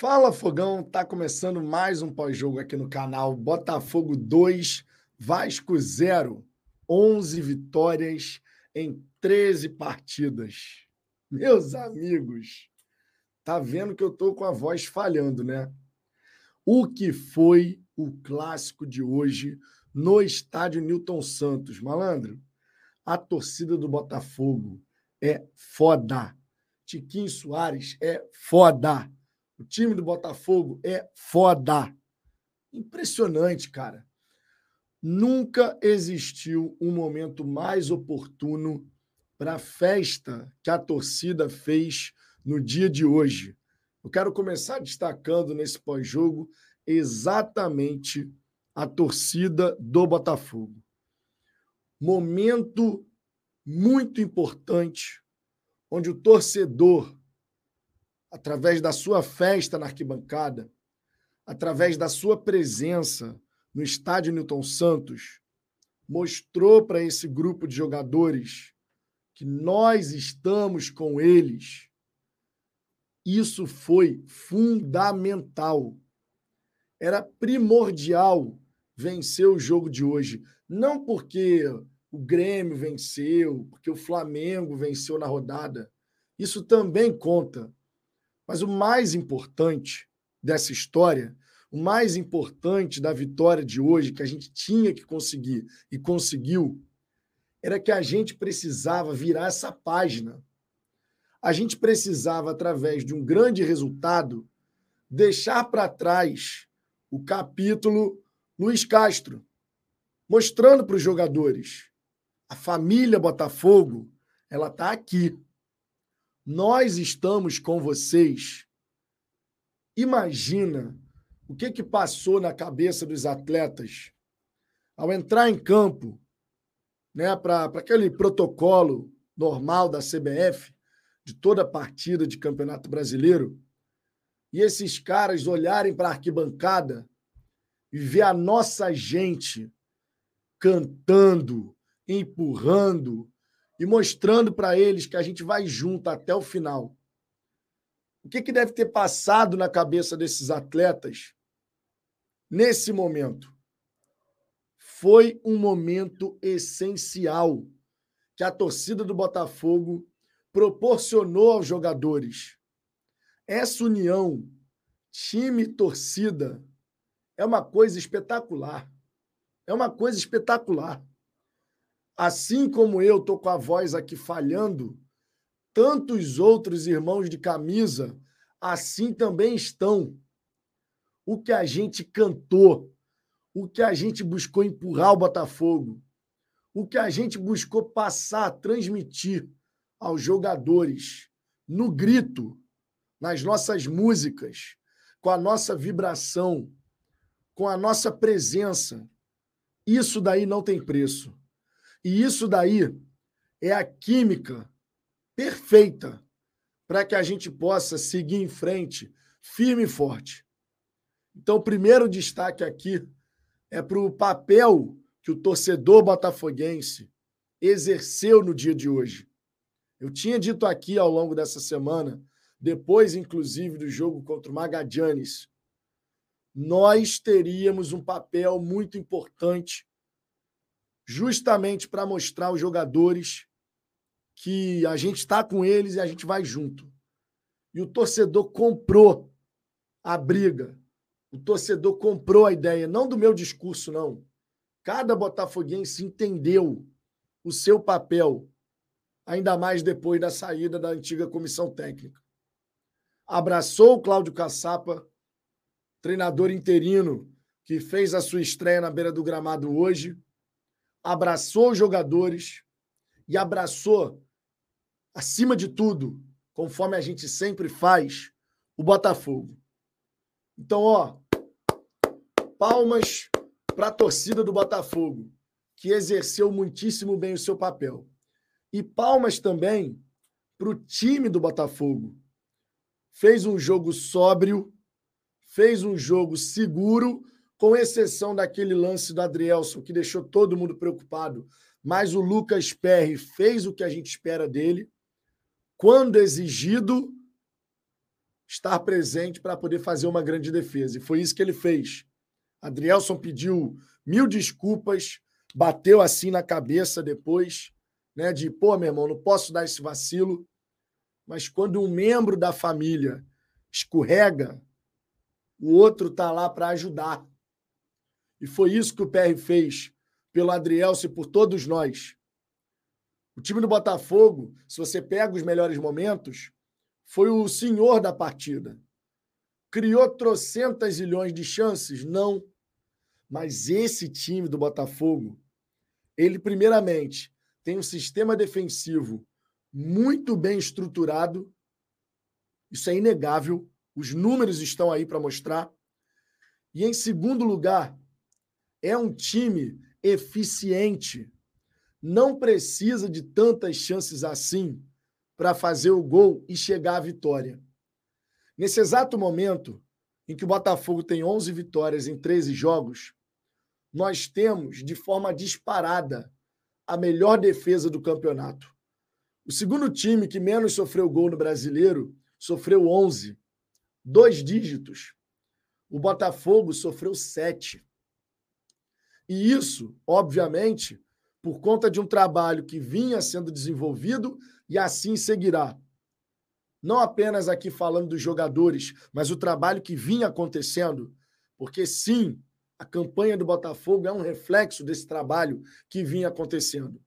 Fala Fogão, tá começando mais um pós-jogo aqui no canal Botafogo 2, Vasco 0. 11 vitórias em 13 partidas. Meus amigos, tá vendo que eu tô com a voz falhando, né? O que foi o clássico de hoje no estádio Newton Santos, malandro? A torcida do Botafogo é foda. Tiquinho Soares é foda. O time do Botafogo é foda. Impressionante, cara. Nunca existiu um momento mais oportuno para a festa que a torcida fez no dia de hoje. Eu quero começar destacando nesse pós-jogo exatamente a torcida do Botafogo. Momento muito importante onde o torcedor, através da sua festa na arquibancada, através da sua presença no estádio Newton Santos, mostrou para esse grupo de jogadores que nós estamos com eles. Isso foi fundamental. Era primordial vencer o jogo de hoje. Não porque o Grêmio venceu, porque o Flamengo venceu na rodada. Isso também conta. Mas o mais importante dessa história, o mais importante da vitória de hoje, que a gente tinha que conseguir e conseguiu, era que a gente precisava virar essa página. A gente precisava, através de um grande resultado, deixar para trás o capítulo Luiz Castro, mostrando para os jogadores a família Botafogo, ela está aqui. Nós estamos com vocês. Imagina o que, que passou na cabeça dos atletas ao entrar em campo, né, para aquele protocolo normal da CBF, de toda partida de Campeonato Brasileiro, e esses caras olharem para a arquibancada e ver a nossa gente cantando, empurrando e mostrando para eles que a gente vai junto até o final. O que, que deve ter passado na cabeça desses atletas nesse momento? Foi um momento essencial que a torcida do Botafogo proporcionou aos jogadores. Essa união, time e torcida, é uma coisa espetacular. É uma coisa espetacular. Assim como eu estou com a voz aqui falhando, tantos outros irmãos de camisa assim também estão. O que a gente cantou, o que a gente buscou empurrar o Botafogo, o que a gente buscou passar, transmitir aos jogadores no grito, nas nossas músicas, com a nossa vibração, com a nossa presença. Isso daí não tem preço. E isso daí é a química perfeita para que a gente possa seguir em frente firme e forte. Então, o primeiro destaque aqui é para o papel que o torcedor botafoguense exerceu no dia de hoje. Eu tinha dito aqui ao longo dessa semana, depois, inclusive, do jogo contra o Magadianes, nós teríamos um papel muito importante justamente para mostrar aos jogadores que a gente está com eles e a gente vai junto. E o torcedor comprou a briga. O torcedor comprou a ideia, não do meu discurso, não. Cada botafoguense entendeu o seu papel, ainda mais depois da saída da antiga comissão técnica. Abraçou o Cláudio Caçapa, treinador interino que fez a sua estreia na beira do gramado hoje abraçou os jogadores e abraçou, acima de tudo, conforme a gente sempre faz, o Botafogo. Então, ó, palmas para a torcida do Botafogo, que exerceu muitíssimo bem o seu papel. E palmas também para o time do Botafogo. Fez um jogo sóbrio, fez um jogo seguro com exceção daquele lance do Adrielson que deixou todo mundo preocupado. Mas o Lucas Perry fez o que a gente espera dele. Quando exigido, estar presente para poder fazer uma grande defesa. E foi isso que ele fez. Adrielson pediu mil desculpas, bateu assim na cabeça depois, né? De, pô, meu irmão, não posso dar esse vacilo. Mas quando um membro da família escorrega, o outro tá lá para ajudar. E foi isso que o PR fez pelo Adrielson e por todos nós. O time do Botafogo, se você pega os melhores momentos, foi o senhor da partida. Criou trocentas milhões de chances? Não. Mas esse time do Botafogo, ele, primeiramente, tem um sistema defensivo muito bem estruturado. Isso é inegável. Os números estão aí para mostrar. E, em segundo lugar, é um time eficiente. Não precisa de tantas chances assim para fazer o gol e chegar à vitória. Nesse exato momento em que o Botafogo tem 11 vitórias em 13 jogos, nós temos de forma disparada a melhor defesa do campeonato. O segundo time que menos sofreu gol no brasileiro sofreu 11, dois dígitos. O Botafogo sofreu sete. E isso, obviamente, por conta de um trabalho que vinha sendo desenvolvido e assim seguirá. Não apenas aqui falando dos jogadores, mas o trabalho que vinha acontecendo, porque sim, a campanha do Botafogo é um reflexo desse trabalho que vinha acontecendo.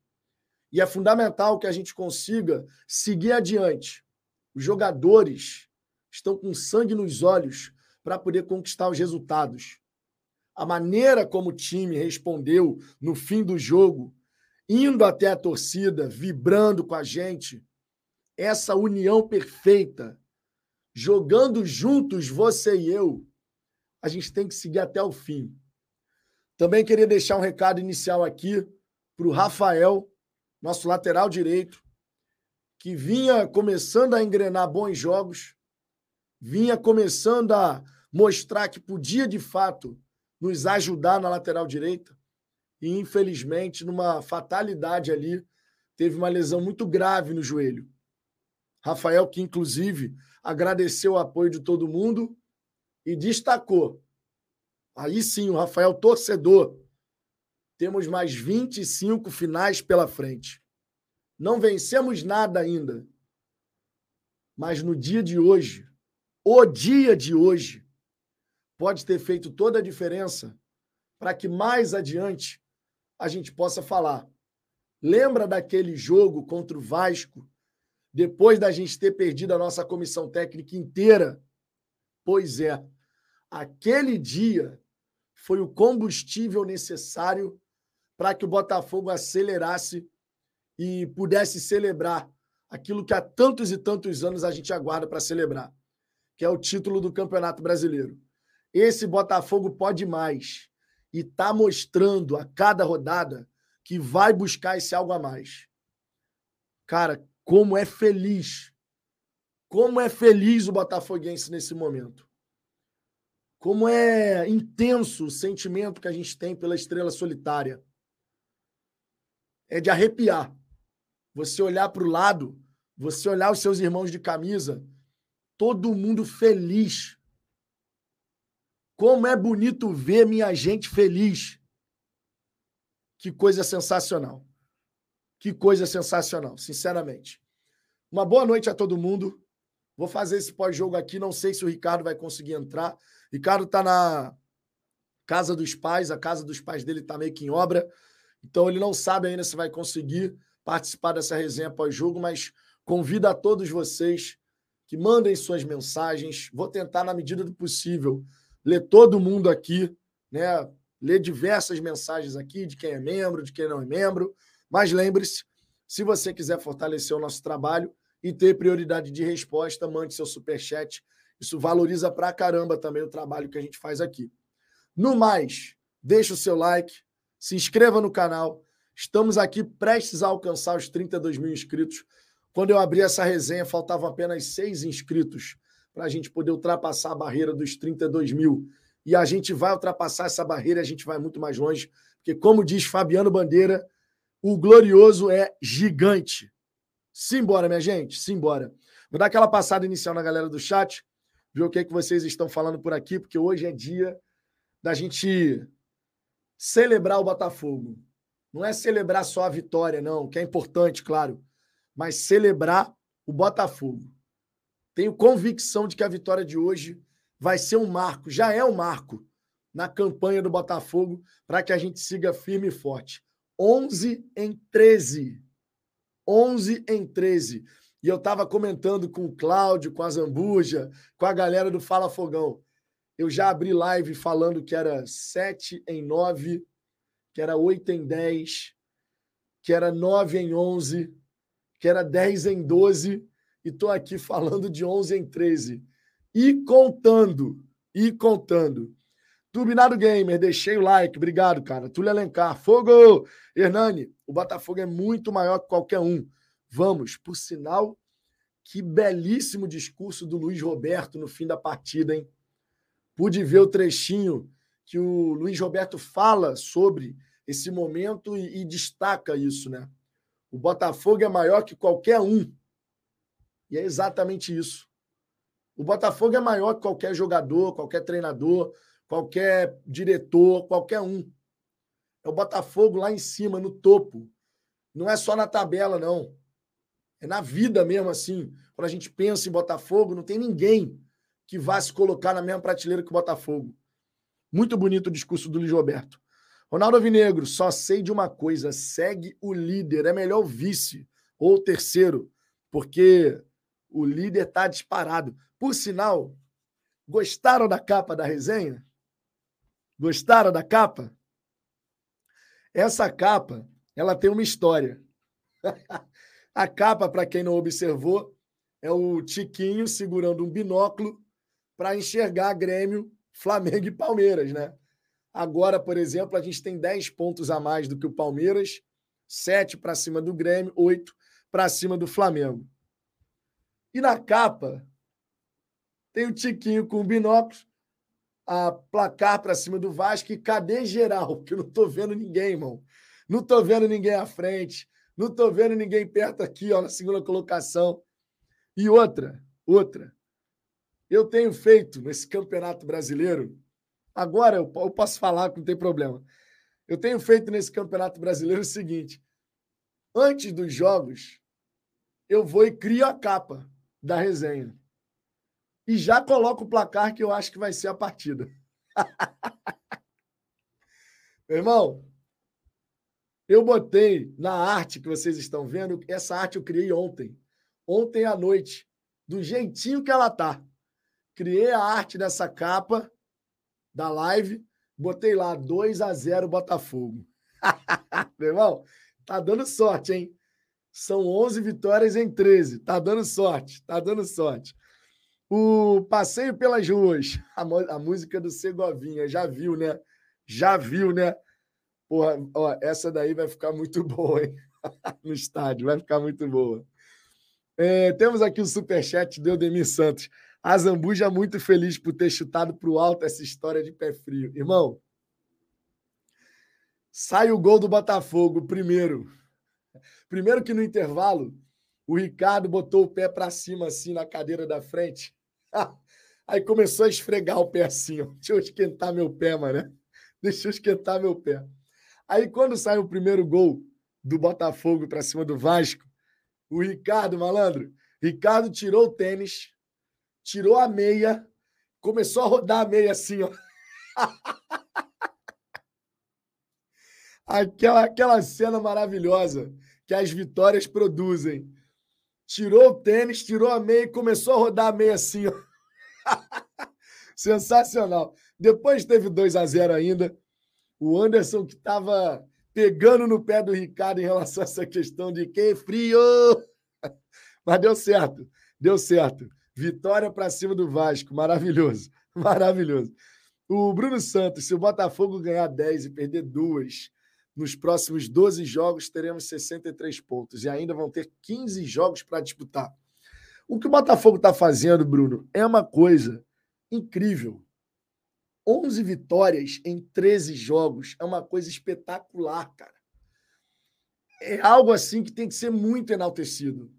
E é fundamental que a gente consiga seguir adiante. Os jogadores estão com sangue nos olhos para poder conquistar os resultados. A maneira como o time respondeu no fim do jogo, indo até a torcida, vibrando com a gente, essa união perfeita, jogando juntos você e eu, a gente tem que seguir até o fim. Também queria deixar um recado inicial aqui para o Rafael, nosso lateral direito, que vinha começando a engrenar bons jogos, vinha começando a mostrar que podia de fato nos ajudar na lateral direita. E infelizmente, numa fatalidade ali, teve uma lesão muito grave no joelho. Rafael, que inclusive agradeceu o apoio de todo mundo e destacou. Aí sim, o Rafael torcedor. Temos mais 25 finais pela frente. Não vencemos nada ainda. Mas no dia de hoje, o dia de hoje pode ter feito toda a diferença para que mais adiante a gente possa falar. Lembra daquele jogo contra o Vasco, depois da gente ter perdido a nossa comissão técnica inteira? Pois é, aquele dia foi o combustível necessário para que o Botafogo acelerasse e pudesse celebrar aquilo que há tantos e tantos anos a gente aguarda para celebrar que é o título do Campeonato Brasileiro. Esse Botafogo pode mais e está mostrando a cada rodada que vai buscar esse algo a mais. Cara, como é feliz. Como é feliz o Botafoguense nesse momento. Como é intenso o sentimento que a gente tem pela estrela solitária. É de arrepiar. Você olhar para o lado, você olhar os seus irmãos de camisa todo mundo feliz. Como é bonito ver minha gente feliz. Que coisa sensacional. Que coisa sensacional, sinceramente. Uma boa noite a todo mundo. Vou fazer esse pós-jogo aqui. Não sei se o Ricardo vai conseguir entrar. Ricardo está na casa dos pais. A casa dos pais dele está meio que em obra. Então ele não sabe ainda se vai conseguir participar dessa resenha pós-jogo, mas convido a todos vocês que mandem suas mensagens. Vou tentar, na medida do possível, ler todo mundo aqui, né? Ler diversas mensagens aqui de quem é membro, de quem não é membro. Mas lembre-se, se você quiser fortalecer o nosso trabalho e ter prioridade de resposta, mande seu superchat. Isso valoriza pra caramba também o trabalho que a gente faz aqui. No mais, deixe o seu like, se inscreva no canal. Estamos aqui prestes a alcançar os 32 mil inscritos. Quando eu abri essa resenha, faltavam apenas seis inscritos para a gente poder ultrapassar a barreira dos 32 mil. E a gente vai ultrapassar essa barreira, a gente vai muito mais longe, porque, como diz Fabiano Bandeira, o glorioso é gigante. Simbora, minha gente, simbora. Vou dar aquela passada inicial na galera do chat. ver o que, é que vocês estão falando por aqui, porque hoje é dia da gente celebrar o Botafogo. Não é celebrar só a vitória, não, que é importante, claro, mas celebrar o Botafogo. Tenho convicção de que a vitória de hoje vai ser um marco, já é um marco na campanha do Botafogo para que a gente siga firme e forte. 11 em 13. 11 em 13. E eu estava comentando com o Cláudio, com a Zambuja, com a galera do Fala Fogão. Eu já abri live falando que era 7 em 9, que era 8 em 10, que era 9 em 11, que era 10 em 12, e estou aqui falando de 11 em 13. E contando, e contando. Turbinado Gamer, deixei o like, obrigado, cara. Túlio Alencar, fogo! Hernani, o Botafogo é muito maior que qualquer um. Vamos, por sinal, que belíssimo discurso do Luiz Roberto no fim da partida, hein? Pude ver o trechinho que o Luiz Roberto fala sobre esse momento e, e destaca isso, né? O Botafogo é maior que qualquer um. E é exatamente isso. O Botafogo é maior que qualquer jogador, qualquer treinador, qualquer diretor, qualquer um. É o Botafogo lá em cima, no topo. Não é só na tabela, não. É na vida mesmo, assim. Quando a gente pensa em Botafogo, não tem ninguém que vá se colocar na mesma prateleira que o Botafogo. Muito bonito o discurso do Luiz Roberto. Ronaldo Vinegro, só sei de uma coisa: segue o líder. É melhor o vice ou o terceiro, porque o líder está disparado. Por sinal, gostaram da capa da resenha? Gostaram da capa? Essa capa, ela tem uma história. a capa, para quem não observou, é o Tiquinho segurando um binóculo para enxergar Grêmio, Flamengo e Palmeiras, né? Agora, por exemplo, a gente tem 10 pontos a mais do que o Palmeiras, 7 para cima do Grêmio, 8 para cima do Flamengo. E na capa tem o Tiquinho com o binóculo a placar para cima do Vasco e cadê geral? Porque eu não estou vendo ninguém, irmão. Não estou vendo ninguém à frente. Não estou vendo ninguém perto aqui, ó, na segunda colocação. E outra, outra. Eu tenho feito nesse campeonato brasileiro. Agora eu, eu posso falar que não tem problema. Eu tenho feito nesse campeonato brasileiro o seguinte: antes dos jogos, eu vou e crio a capa da resenha e já coloco o placar que eu acho que vai ser a partida. Meu irmão, eu botei na arte que vocês estão vendo, essa arte eu criei ontem. Ontem à noite, do jeitinho que ela tá. Criei a arte dessa capa da live, botei lá 2 a 0 Botafogo. Meu irmão, tá dando sorte, hein? São 11 vitórias em 13. Tá dando sorte, tá dando sorte. O Passeio pelas Ruas, a, a música do Segovinha, já viu, né? Já viu, né? Porra, ó, essa daí vai ficar muito boa, hein? no estádio, vai ficar muito boa. É, temos aqui o superchat de Eudemir Santos. A Zambuja muito feliz por ter chutado para o alto essa história de pé frio. Irmão, sai o gol do Botafogo primeiro. Primeiro que no intervalo, o Ricardo botou o pé para cima assim na cadeira da frente Aí começou a esfregar o pé assim, ó. Deixa eu esquentar meu pé, mano. Deixa eu esquentar meu pé. Aí quando sai o primeiro gol do Botafogo para cima do Vasco, o Ricardo, malandro, Ricardo tirou o tênis, tirou a meia, começou a rodar a meia assim, ó. aquela, aquela cena maravilhosa que as vitórias produzem tirou o tênis, tirou a meia e começou a rodar a meia assim. Ó. Sensacional. Depois teve 2 a 0 ainda. O Anderson que estava pegando no pé do Ricardo em relação a essa questão de que frio. Mas deu certo. Deu certo. Vitória para cima do Vasco. Maravilhoso. Maravilhoso. O Bruno Santos, se o Botafogo ganhar 10 e perder duas, nos próximos 12 jogos teremos 63 pontos e ainda vão ter 15 jogos para disputar. O que o Botafogo está fazendo, Bruno, é uma coisa incrível. 11 vitórias em 13 jogos é uma coisa espetacular, cara. É algo assim que tem que ser muito enaltecido.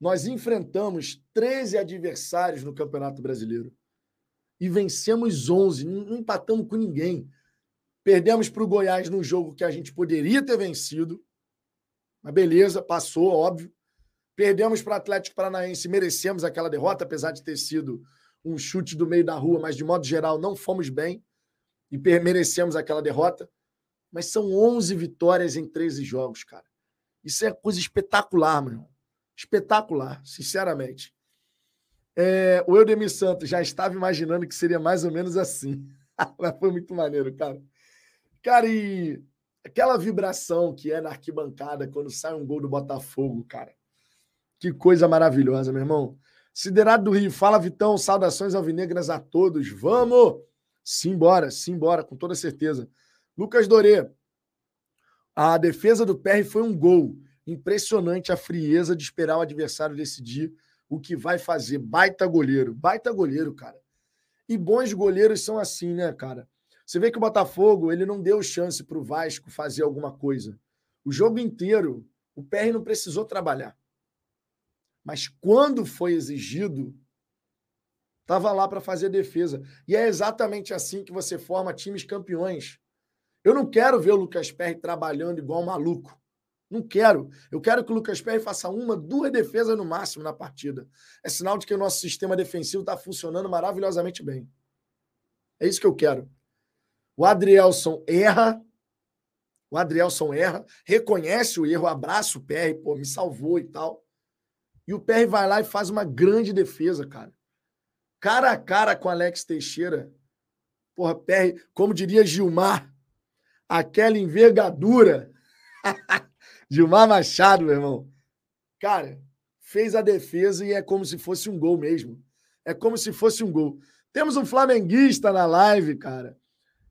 Nós enfrentamos 13 adversários no Campeonato Brasileiro. e vencemos 11, não empatamos com ninguém. Perdemos para o Goiás num jogo que a gente poderia ter vencido, mas beleza, passou, óbvio. Perdemos para o Atlético Paranaense, merecemos aquela derrota, apesar de ter sido um chute do meio da rua, mas de modo geral não fomos bem e merecemos aquela derrota. Mas são 11 vitórias em 13 jogos, cara. Isso é coisa espetacular, meu irmão. Espetacular, sinceramente. É, o Eudemir Santos já estava imaginando que seria mais ou menos assim. Mas foi muito maneiro, cara. Cara, e aquela vibração que é na arquibancada quando sai um gol do Botafogo, cara. Que coisa maravilhosa, meu irmão. Siderado do Rio, fala Vitão, saudações alvinegras a todos. Vamos! Simbora, simbora, com toda certeza. Lucas Dorê, a defesa do PR foi um gol. Impressionante a frieza de esperar o adversário decidir o que vai fazer. Baita goleiro, baita goleiro, cara. E bons goleiros são assim, né, cara? Você vê que o Botafogo ele não deu chance para o Vasco fazer alguma coisa. O jogo inteiro, o PR não precisou trabalhar. Mas quando foi exigido, estava lá para fazer defesa. E é exatamente assim que você forma times campeões. Eu não quero ver o Lucas Perry trabalhando igual um maluco. Não quero. Eu quero que o Lucas Perry faça uma, duas defesas no máximo na partida. É sinal de que o nosso sistema defensivo está funcionando maravilhosamente bem. É isso que eu quero. O Adrielson erra. O Adrielson erra, reconhece o erro, abraça o PR, pô, me salvou e tal. E o PR vai lá e faz uma grande defesa, cara. Cara a cara com Alex Teixeira. Porra, PR, como diria Gilmar, aquela envergadura. Gilmar Machado, meu irmão. Cara, fez a defesa e é como se fosse um gol mesmo. É como se fosse um gol. Temos um flamenguista na live, cara.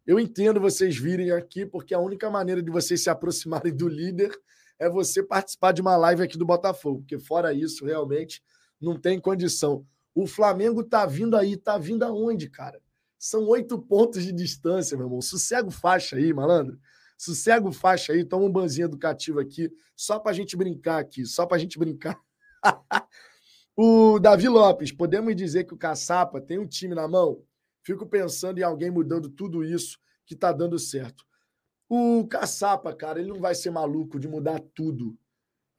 Eu entendo vocês virem aqui, porque a única maneira de vocês se aproximarem do líder é você participar de uma live aqui do Botafogo, porque fora isso, realmente, não tem condição. O Flamengo tá vindo aí, tá vindo aonde, cara? São oito pontos de distância, meu irmão. Sossego faixa aí, malandro. Sossego faixa aí, toma um banzinho educativo aqui, só pra gente brincar aqui, só pra gente brincar. o Davi Lopes, podemos dizer que o Caçapa tem um time na mão? Fico pensando em alguém mudando tudo isso que tá dando certo. O caçapa, cara, ele não vai ser maluco de mudar tudo.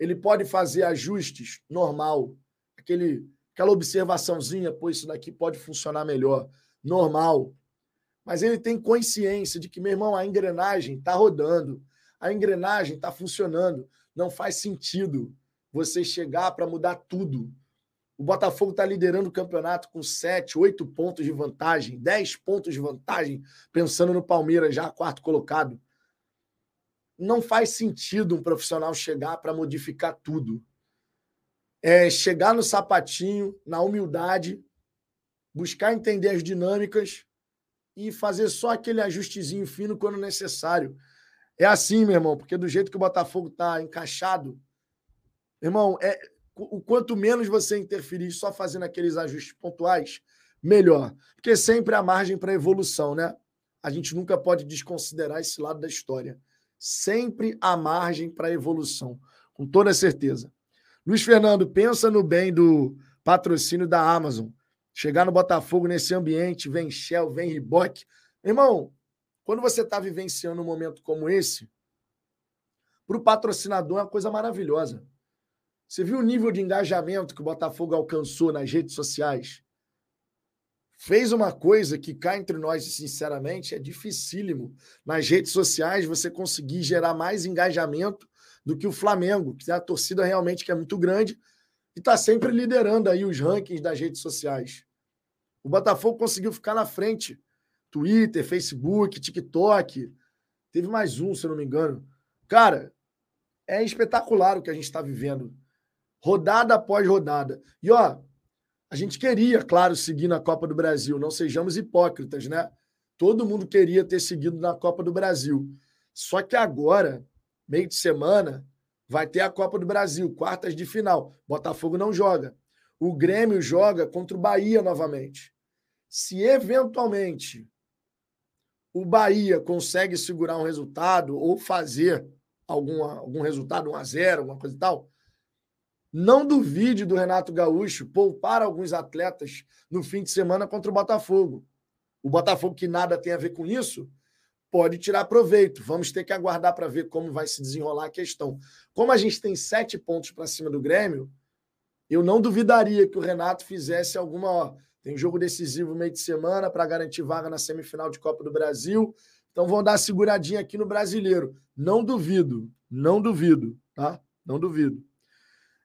Ele pode fazer ajustes normal, aquele, aquela observaçãozinha, pô, isso daqui pode funcionar melhor, normal. Mas ele tem consciência de que, meu irmão, a engrenagem está rodando, a engrenagem está funcionando. Não faz sentido você chegar para mudar tudo. O Botafogo está liderando o campeonato com 7, 8 pontos de vantagem, 10 pontos de vantagem, pensando no Palmeiras já quarto colocado não faz sentido um profissional chegar para modificar tudo. É chegar no sapatinho, na humildade, buscar entender as dinâmicas e fazer só aquele ajustezinho fino quando necessário. É assim, meu irmão, porque do jeito que o Botafogo está encaixado, irmão, é o quanto menos você interferir só fazendo aqueles ajustes pontuais, melhor. Porque sempre há margem para evolução, né? A gente nunca pode desconsiderar esse lado da história sempre há margem para evolução, com toda certeza. Luiz Fernando, pensa no bem do patrocínio da Amazon. Chegar no Botafogo nesse ambiente, vem Shell, vem Riboc. Irmão, quando você está vivenciando um momento como esse, para o patrocinador é uma coisa maravilhosa. Você viu o nível de engajamento que o Botafogo alcançou nas redes sociais? fez uma coisa que cá entre nós, sinceramente, é dificílimo. Nas redes sociais, você conseguir gerar mais engajamento do que o Flamengo, que é a torcida realmente que é muito grande e está sempre liderando aí os rankings das redes sociais. O Botafogo conseguiu ficar na frente. Twitter, Facebook, TikTok. Teve mais um, se eu não me engano. Cara, é espetacular o que a gente está vivendo. Rodada após rodada. E ó, a gente queria, claro, seguir na Copa do Brasil, não sejamos hipócritas, né? Todo mundo queria ter seguido na Copa do Brasil. Só que agora, meio de semana, vai ter a Copa do Brasil, quartas de final. Botafogo não joga. O Grêmio joga contra o Bahia novamente. Se eventualmente o Bahia consegue segurar um resultado ou fazer algum, algum resultado, 1 a 0 alguma coisa e tal, não duvide do Renato Gaúcho poupar alguns atletas no fim de semana contra o Botafogo. O Botafogo, que nada tem a ver com isso, pode tirar proveito. Vamos ter que aguardar para ver como vai se desenrolar a questão. Como a gente tem sete pontos para cima do Grêmio, eu não duvidaria que o Renato fizesse alguma. Ó, tem jogo decisivo meio de semana para garantir vaga na semifinal de Copa do Brasil. Então vão dar seguradinha aqui no brasileiro. Não duvido, não duvido, tá? Não duvido.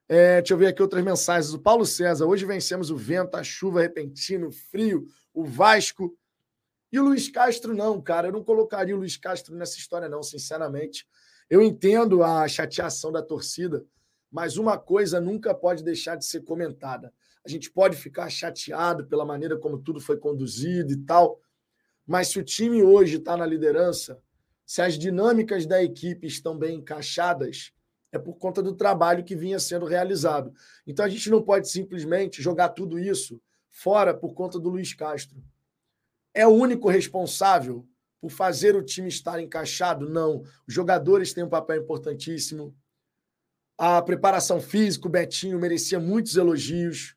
É, deixa eu ver aqui outras mensagens. O Paulo César, hoje vencemos o vento, a chuva repentina, o frio, o Vasco. E o Luiz Castro, não, cara. Eu não colocaria o Luiz Castro nessa história, não, sinceramente. Eu entendo a chateação da torcida, mas uma coisa nunca pode deixar de ser comentada. A gente pode ficar chateado pela maneira como tudo foi conduzido e tal, mas se o time hoje está na liderança, se as dinâmicas da equipe estão bem encaixadas, é por conta do trabalho que vinha sendo realizado. Então a gente não pode simplesmente jogar tudo isso fora por conta do Luiz Castro. É o único responsável por fazer o time estar encaixado? Não. Os jogadores têm um papel importantíssimo. A preparação física, o Betinho merecia muitos elogios.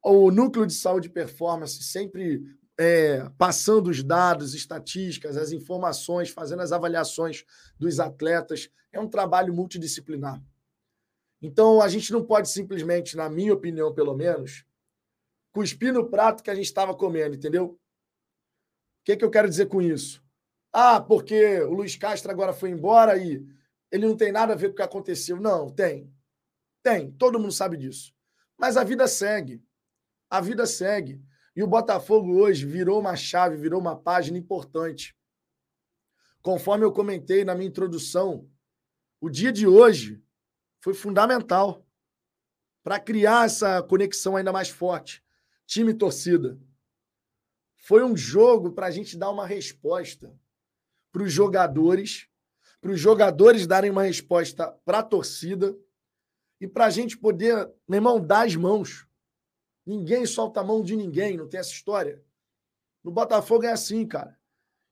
O núcleo de saúde e performance sempre é, passando os dados, estatísticas, as informações, fazendo as avaliações dos atletas. É um trabalho multidisciplinar. Então, a gente não pode simplesmente, na minha opinião, pelo menos, cuspir no prato que a gente estava comendo, entendeu? O que, que eu quero dizer com isso? Ah, porque o Luiz Castro agora foi embora e ele não tem nada a ver com o que aconteceu. Não, tem. Tem. Todo mundo sabe disso. Mas a vida segue. A vida segue. E o Botafogo hoje virou uma chave, virou uma página importante. Conforme eu comentei na minha introdução, o dia de hoje foi fundamental para criar essa conexão ainda mais forte. Time e torcida. Foi um jogo para a gente dar uma resposta para os jogadores, para os jogadores darem uma resposta para a torcida e para a gente poder, meu irmão, dar as mãos Ninguém solta a mão de ninguém, não tem essa história. No Botafogo é assim, cara.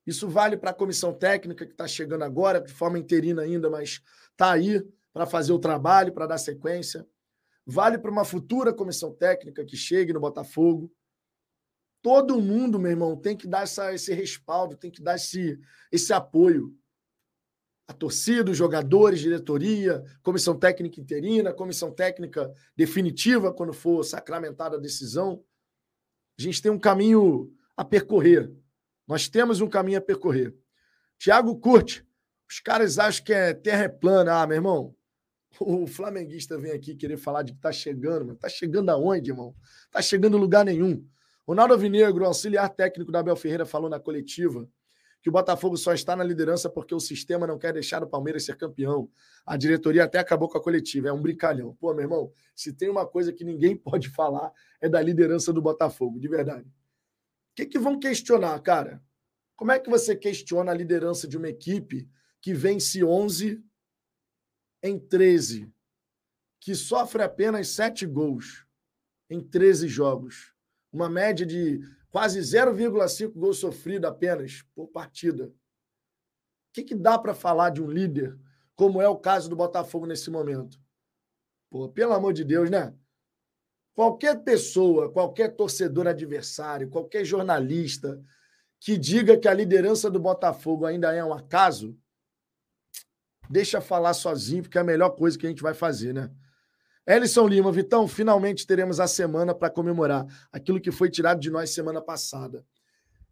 Isso vale para a comissão técnica que está chegando agora, de forma interina ainda, mas está aí para fazer o trabalho, para dar sequência. Vale para uma futura comissão técnica que chegue no Botafogo. Todo mundo, meu irmão, tem que dar essa, esse respaldo, tem que dar esse, esse apoio a torcida, os jogadores, diretoria, comissão técnica interina, comissão técnica definitiva, quando for sacramentada a decisão. A gente tem um caminho a percorrer. Nós temos um caminho a percorrer. Tiago curte. Os caras acham que é terra é plana. Ah, meu irmão, o flamenguista vem aqui querer falar de que tá chegando, mas tá chegando aonde, irmão? Tá chegando em lugar nenhum. Ronaldo Vinegro, auxiliar técnico da Abel Ferreira, falou na coletiva que o Botafogo só está na liderança porque o sistema não quer deixar o Palmeiras ser campeão. A diretoria até acabou com a coletiva, é um brincalhão. Pô, meu irmão, se tem uma coisa que ninguém pode falar é da liderança do Botafogo, de verdade. O que, que vão questionar, cara? Como é que você questiona a liderança de uma equipe que vence 11 em 13, que sofre apenas 7 gols em 13 jogos? Uma média de quase 0,5 gols sofrido apenas por partida. O que, que dá para falar de um líder, como é o caso do Botafogo nesse momento? Pô, pelo amor de Deus, né? Qualquer pessoa, qualquer torcedor adversário, qualquer jornalista que diga que a liderança do Botafogo ainda é um acaso, deixa falar sozinho, porque é a melhor coisa que a gente vai fazer, né? Elison Lima, Vitão, finalmente teremos a semana para comemorar aquilo que foi tirado de nós semana passada.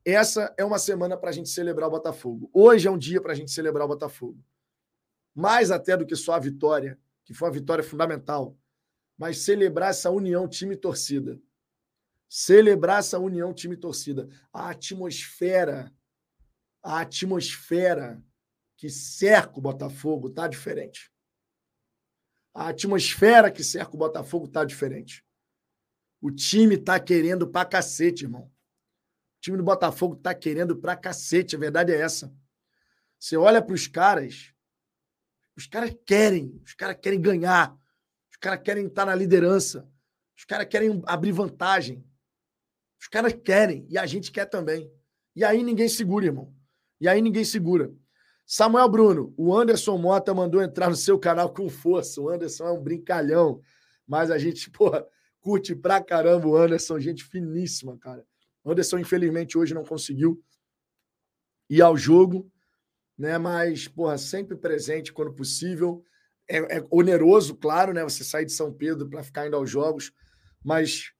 Essa é uma semana para a gente celebrar o Botafogo. Hoje é um dia para a gente celebrar o Botafogo. Mais até do que só a vitória, que foi uma vitória fundamental, mas celebrar essa união time-torcida. Celebrar essa união time-torcida. A atmosfera, a atmosfera que cerca o Botafogo está diferente a atmosfera que cerca o Botafogo tá diferente. O time tá querendo pra cacete, irmão. O time do Botafogo tá querendo pra cacete, a verdade é essa. Você olha para os caras, os caras querem, os caras querem ganhar, os caras querem estar na liderança, os caras querem abrir vantagem. Os caras querem e a gente quer também. E aí ninguém segura, irmão. E aí ninguém segura. Samuel Bruno, o Anderson Mota mandou entrar no seu canal com força. O Anderson é um brincalhão, mas a gente, pô, curte pra caramba o Anderson, gente finíssima, cara. Anderson, infelizmente, hoje não conseguiu ir ao jogo, né? Mas, porra, sempre presente quando possível. É, é oneroso, claro, né? Você sair de São Pedro para ficar indo aos jogos, mas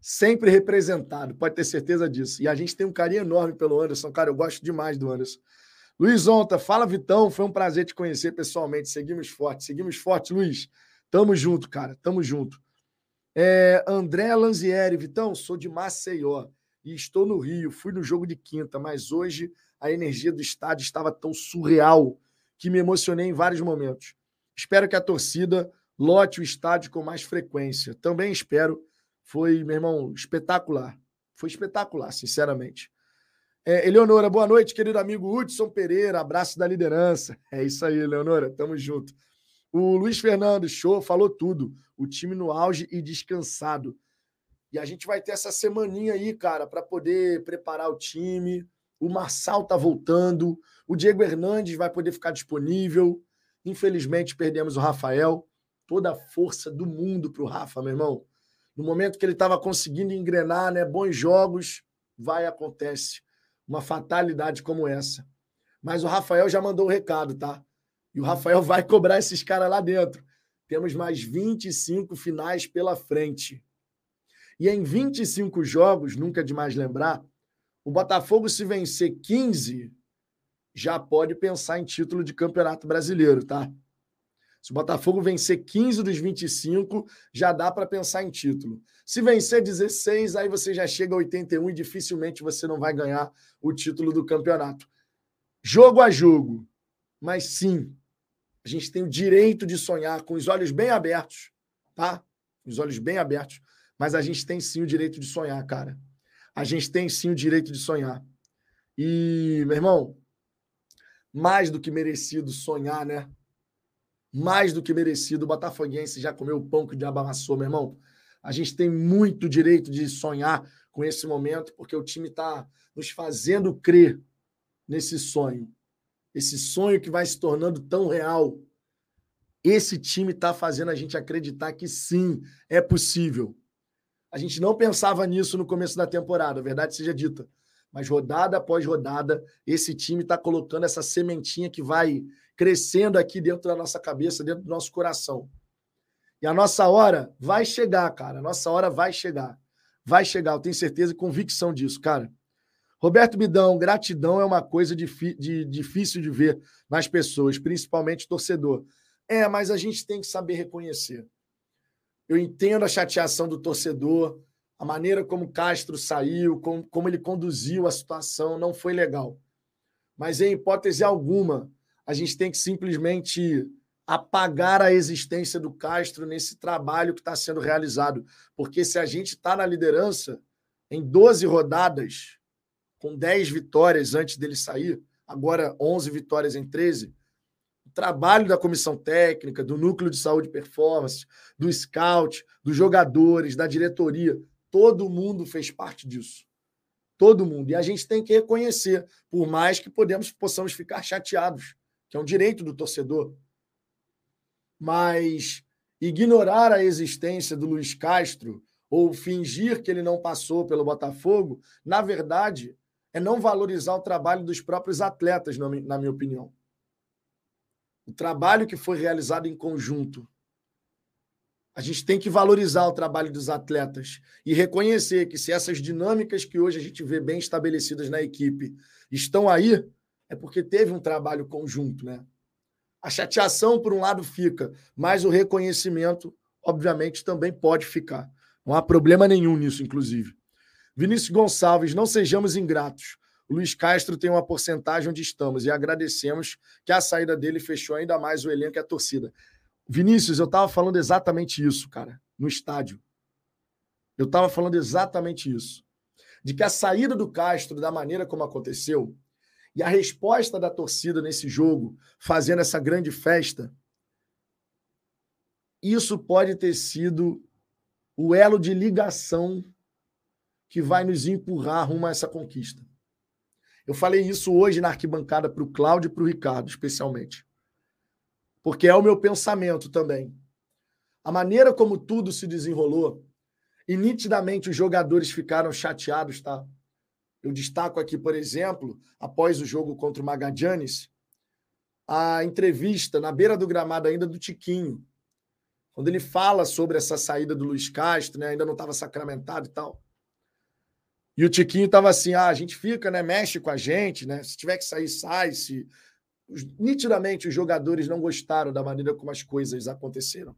sempre representado, pode ter certeza disso. E a gente tem um carinho enorme pelo Anderson, cara. Eu gosto demais do Anderson. Luiz Onta, fala Vitão, foi um prazer te conhecer pessoalmente. Seguimos forte, seguimos forte, Luiz. Tamo junto, cara, tamo junto. É, André Lanzieri, Vitão, sou de Maceió e estou no Rio. Fui no jogo de quinta, mas hoje a energia do estádio estava tão surreal que me emocionei em vários momentos. Espero que a torcida lote o estádio com mais frequência. Também espero. Foi, meu irmão, espetacular. Foi espetacular, sinceramente. É, Eleonora, boa noite, querido amigo Hudson Pereira, abraço da liderança. É isso aí, Eleonora, tamo junto. O Luiz Fernando, show, falou tudo. O time no auge e descansado. E a gente vai ter essa semaninha aí, cara, para poder preparar o time. O Marçal tá voltando. O Diego Hernandes vai poder ficar disponível. Infelizmente, perdemos o Rafael. Toda a força do mundo para o Rafa, meu irmão. No momento que ele estava conseguindo engrenar, né, bons jogos, vai acontece uma fatalidade como essa. Mas o Rafael já mandou o recado, tá? E o Rafael vai cobrar esses caras lá dentro. Temos mais 25 finais pela frente. E em 25 jogos, nunca é demais lembrar, o Botafogo, se vencer 15, já pode pensar em título de campeonato brasileiro, tá? Se o Botafogo vencer 15 dos 25, já dá para pensar em título. Se vencer 16, aí você já chega a 81 e dificilmente você não vai ganhar o título do campeonato. Jogo a jogo. Mas sim, a gente tem o direito de sonhar com os olhos bem abertos, tá? Os olhos bem abertos. Mas a gente tem sim o direito de sonhar, cara. A gente tem sim o direito de sonhar. E, meu irmão, mais do que merecido sonhar, né? Mais do que merecido. O Botafoguense já comeu o pão que o diabo amassou, meu irmão. A gente tem muito direito de sonhar com esse momento, porque o time está nos fazendo crer nesse sonho. Esse sonho que vai se tornando tão real. Esse time está fazendo a gente acreditar que sim, é possível. A gente não pensava nisso no começo da temporada, verdade seja dita. Mas rodada após rodada, esse time está colocando essa sementinha que vai crescendo aqui dentro da nossa cabeça, dentro do nosso coração. E a nossa hora vai chegar, cara. A nossa hora vai chegar. Vai chegar, eu tenho certeza e convicção disso, cara. Roberto Bidão, gratidão é uma coisa de, difícil de ver nas pessoas, principalmente torcedor. É, mas a gente tem que saber reconhecer. Eu entendo a chateação do torcedor, a maneira como Castro saiu, como, como ele conduziu a situação, não foi legal. Mas, em hipótese alguma, a gente tem que simplesmente apagar a existência do Castro nesse trabalho que está sendo realizado. Porque se a gente está na liderança em 12 rodadas, com 10 vitórias antes dele sair, agora 11 vitórias em 13, o trabalho da comissão técnica, do núcleo de saúde e performance, do scout, dos jogadores, da diretoria, todo mundo fez parte disso. Todo mundo. E a gente tem que reconhecer, por mais que podemos, possamos ficar chateados que é um direito do torcedor. Mas ignorar a existência do Luiz Castro ou fingir que ele não passou pelo Botafogo, na verdade, é não valorizar o trabalho dos próprios atletas, na minha opinião. O trabalho que foi realizado em conjunto. A gente tem que valorizar o trabalho dos atletas e reconhecer que se essas dinâmicas que hoje a gente vê bem estabelecidas na equipe estão aí, é porque teve um trabalho conjunto, né? A chateação, por um lado, fica, mas o reconhecimento, obviamente, também pode ficar. Não há problema nenhum nisso, inclusive. Vinícius Gonçalves, não sejamos ingratos. O Luiz Castro tem uma porcentagem onde estamos e agradecemos que a saída dele fechou ainda mais o elenco e a torcida. Vinícius, eu estava falando exatamente isso, cara, no estádio. Eu estava falando exatamente isso. De que a saída do Castro, da maneira como aconteceu, e a resposta da torcida nesse jogo, fazendo essa grande festa, isso pode ter sido o elo de ligação que vai nos empurrar rumo a essa conquista. Eu falei isso hoje na arquibancada para o Cláudio e para o Ricardo, especialmente. Porque é o meu pensamento também. A maneira como tudo se desenrolou, E nitidamente os jogadores ficaram chateados, tá? Eu destaco aqui, por exemplo, após o jogo contra o Magadianes, a entrevista na beira do gramado ainda do Tiquinho, quando ele fala sobre essa saída do Luiz Castro, né? ainda não estava sacramentado e tal. E o Tiquinho estava assim: ah, a gente fica, né? Mexe com a gente, né? Se tiver que sair, sai. Se... Nitidamente, os jogadores não gostaram da maneira como as coisas aconteceram.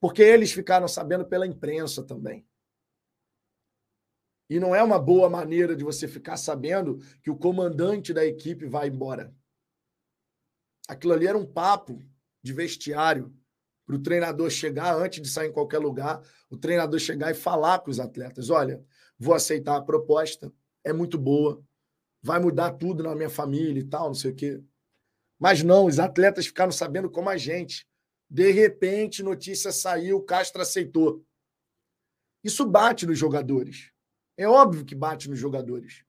Porque eles ficaram sabendo pela imprensa também. E não é uma boa maneira de você ficar sabendo que o comandante da equipe vai embora. Aquilo ali era um papo de vestiário para o treinador chegar antes de sair em qualquer lugar, o treinador chegar e falar para os atletas: olha, vou aceitar a proposta, é muito boa, vai mudar tudo na minha família e tal, não sei o quê. Mas não, os atletas ficaram sabendo como a gente. De repente, notícia saiu, Castro aceitou. Isso bate nos jogadores. É óbvio que bate nos jogadores.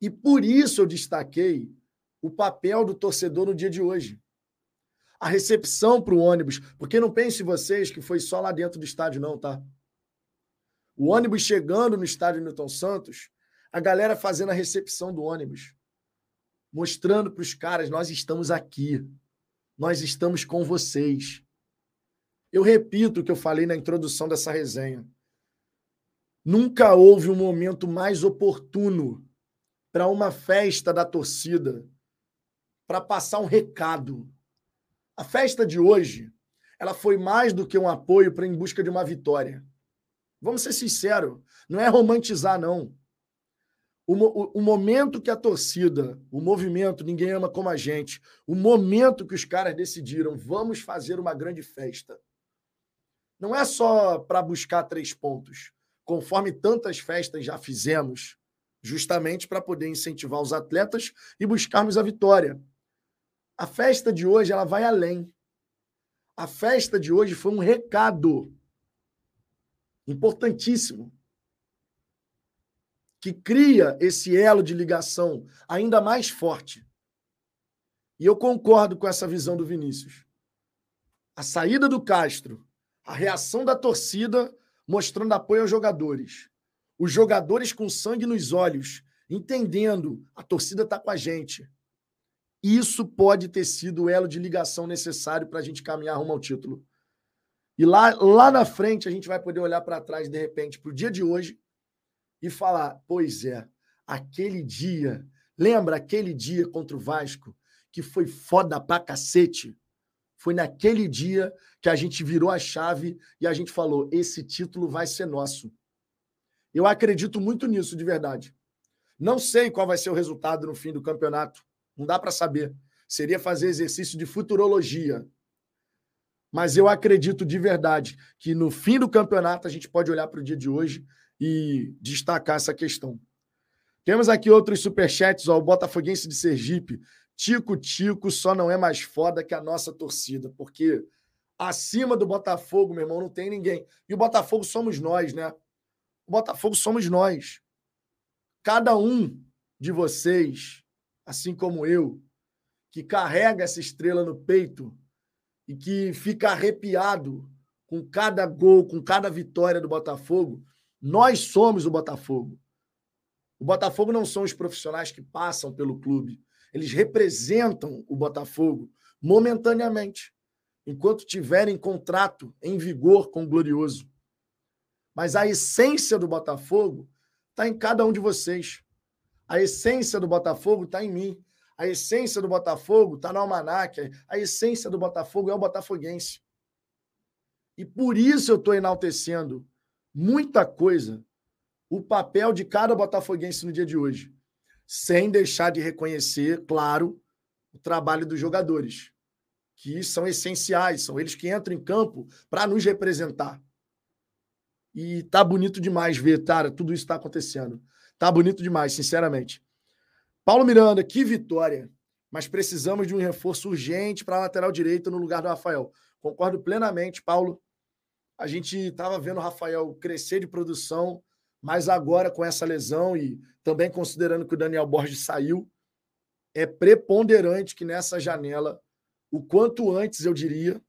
E por isso eu destaquei o papel do torcedor no dia de hoje. A recepção para o ônibus. Porque não pense vocês que foi só lá dentro do estádio, não, tá? O ônibus chegando no estádio Newton Santos, a galera fazendo a recepção do ônibus. Mostrando para os caras: nós estamos aqui. Nós estamos com vocês. Eu repito o que eu falei na introdução dessa resenha. Nunca houve um momento mais oportuno para uma festa da torcida, para passar um recado. A festa de hoje, ela foi mais do que um apoio para em busca de uma vitória. Vamos ser sinceros, não é romantizar não. O, o, momento que a torcida, o movimento, ninguém ama como a gente, o momento que os caras decidiram, vamos fazer uma grande festa. Não é só para buscar três pontos conforme tantas festas já fizemos, justamente para poder incentivar os atletas e buscarmos a vitória. A festa de hoje ela vai além. A festa de hoje foi um recado importantíssimo que cria esse elo de ligação ainda mais forte. E eu concordo com essa visão do Vinícius. A saída do Castro, a reação da torcida mostrando apoio aos jogadores. Os jogadores com sangue nos olhos, entendendo, a torcida está com a gente. Isso pode ter sido o elo de ligação necessário para a gente caminhar rumo ao título. E lá, lá na frente a gente vai poder olhar para trás, de repente, para o dia de hoje e falar: pois é, aquele dia, lembra aquele dia contra o Vasco, que foi foda pra cacete? Foi naquele dia que a gente virou a chave e a gente falou: esse título vai ser nosso. Eu acredito muito nisso, de verdade. Não sei qual vai ser o resultado no fim do campeonato. Não dá para saber. Seria fazer exercício de futurologia. Mas eu acredito de verdade que no fim do campeonato a gente pode olhar para o dia de hoje e destacar essa questão. Temos aqui outros superchats, ó, o Botafoguense de Sergipe Tico Tico só não é mais foda que a nossa torcida, porque acima do Botafogo, meu irmão, não tem ninguém. E o Botafogo somos nós, né? O Botafogo somos nós. Cada um de vocês, assim como eu, que carrega essa estrela no peito e que fica arrepiado com cada gol, com cada vitória do Botafogo, nós somos o Botafogo. O Botafogo não são os profissionais que passam pelo clube. Eles representam o Botafogo momentaneamente, enquanto tiverem contrato em vigor com o Glorioso. Mas a essência do Botafogo está em cada um de vocês. A essência do Botafogo está em mim. A essência do Botafogo está no Almanac. A essência do Botafogo é o botafoguense. E por isso eu estou enaltecendo muita coisa o papel de cada botafoguense no dia de hoje sem deixar de reconhecer, claro, o trabalho dos jogadores, que são essenciais, são eles que entram em campo para nos representar. E tá bonito demais ver, cara, tudo isso está acontecendo. Tá bonito demais, sinceramente. Paulo Miranda, que vitória. Mas precisamos de um reforço urgente para a lateral direita no lugar do Rafael. Concordo plenamente, Paulo. A gente estava vendo o Rafael crescer de produção, mas agora com essa lesão e também considerando que o Daniel Borges saiu, é preponderante que nessa janela, o quanto antes, eu diria,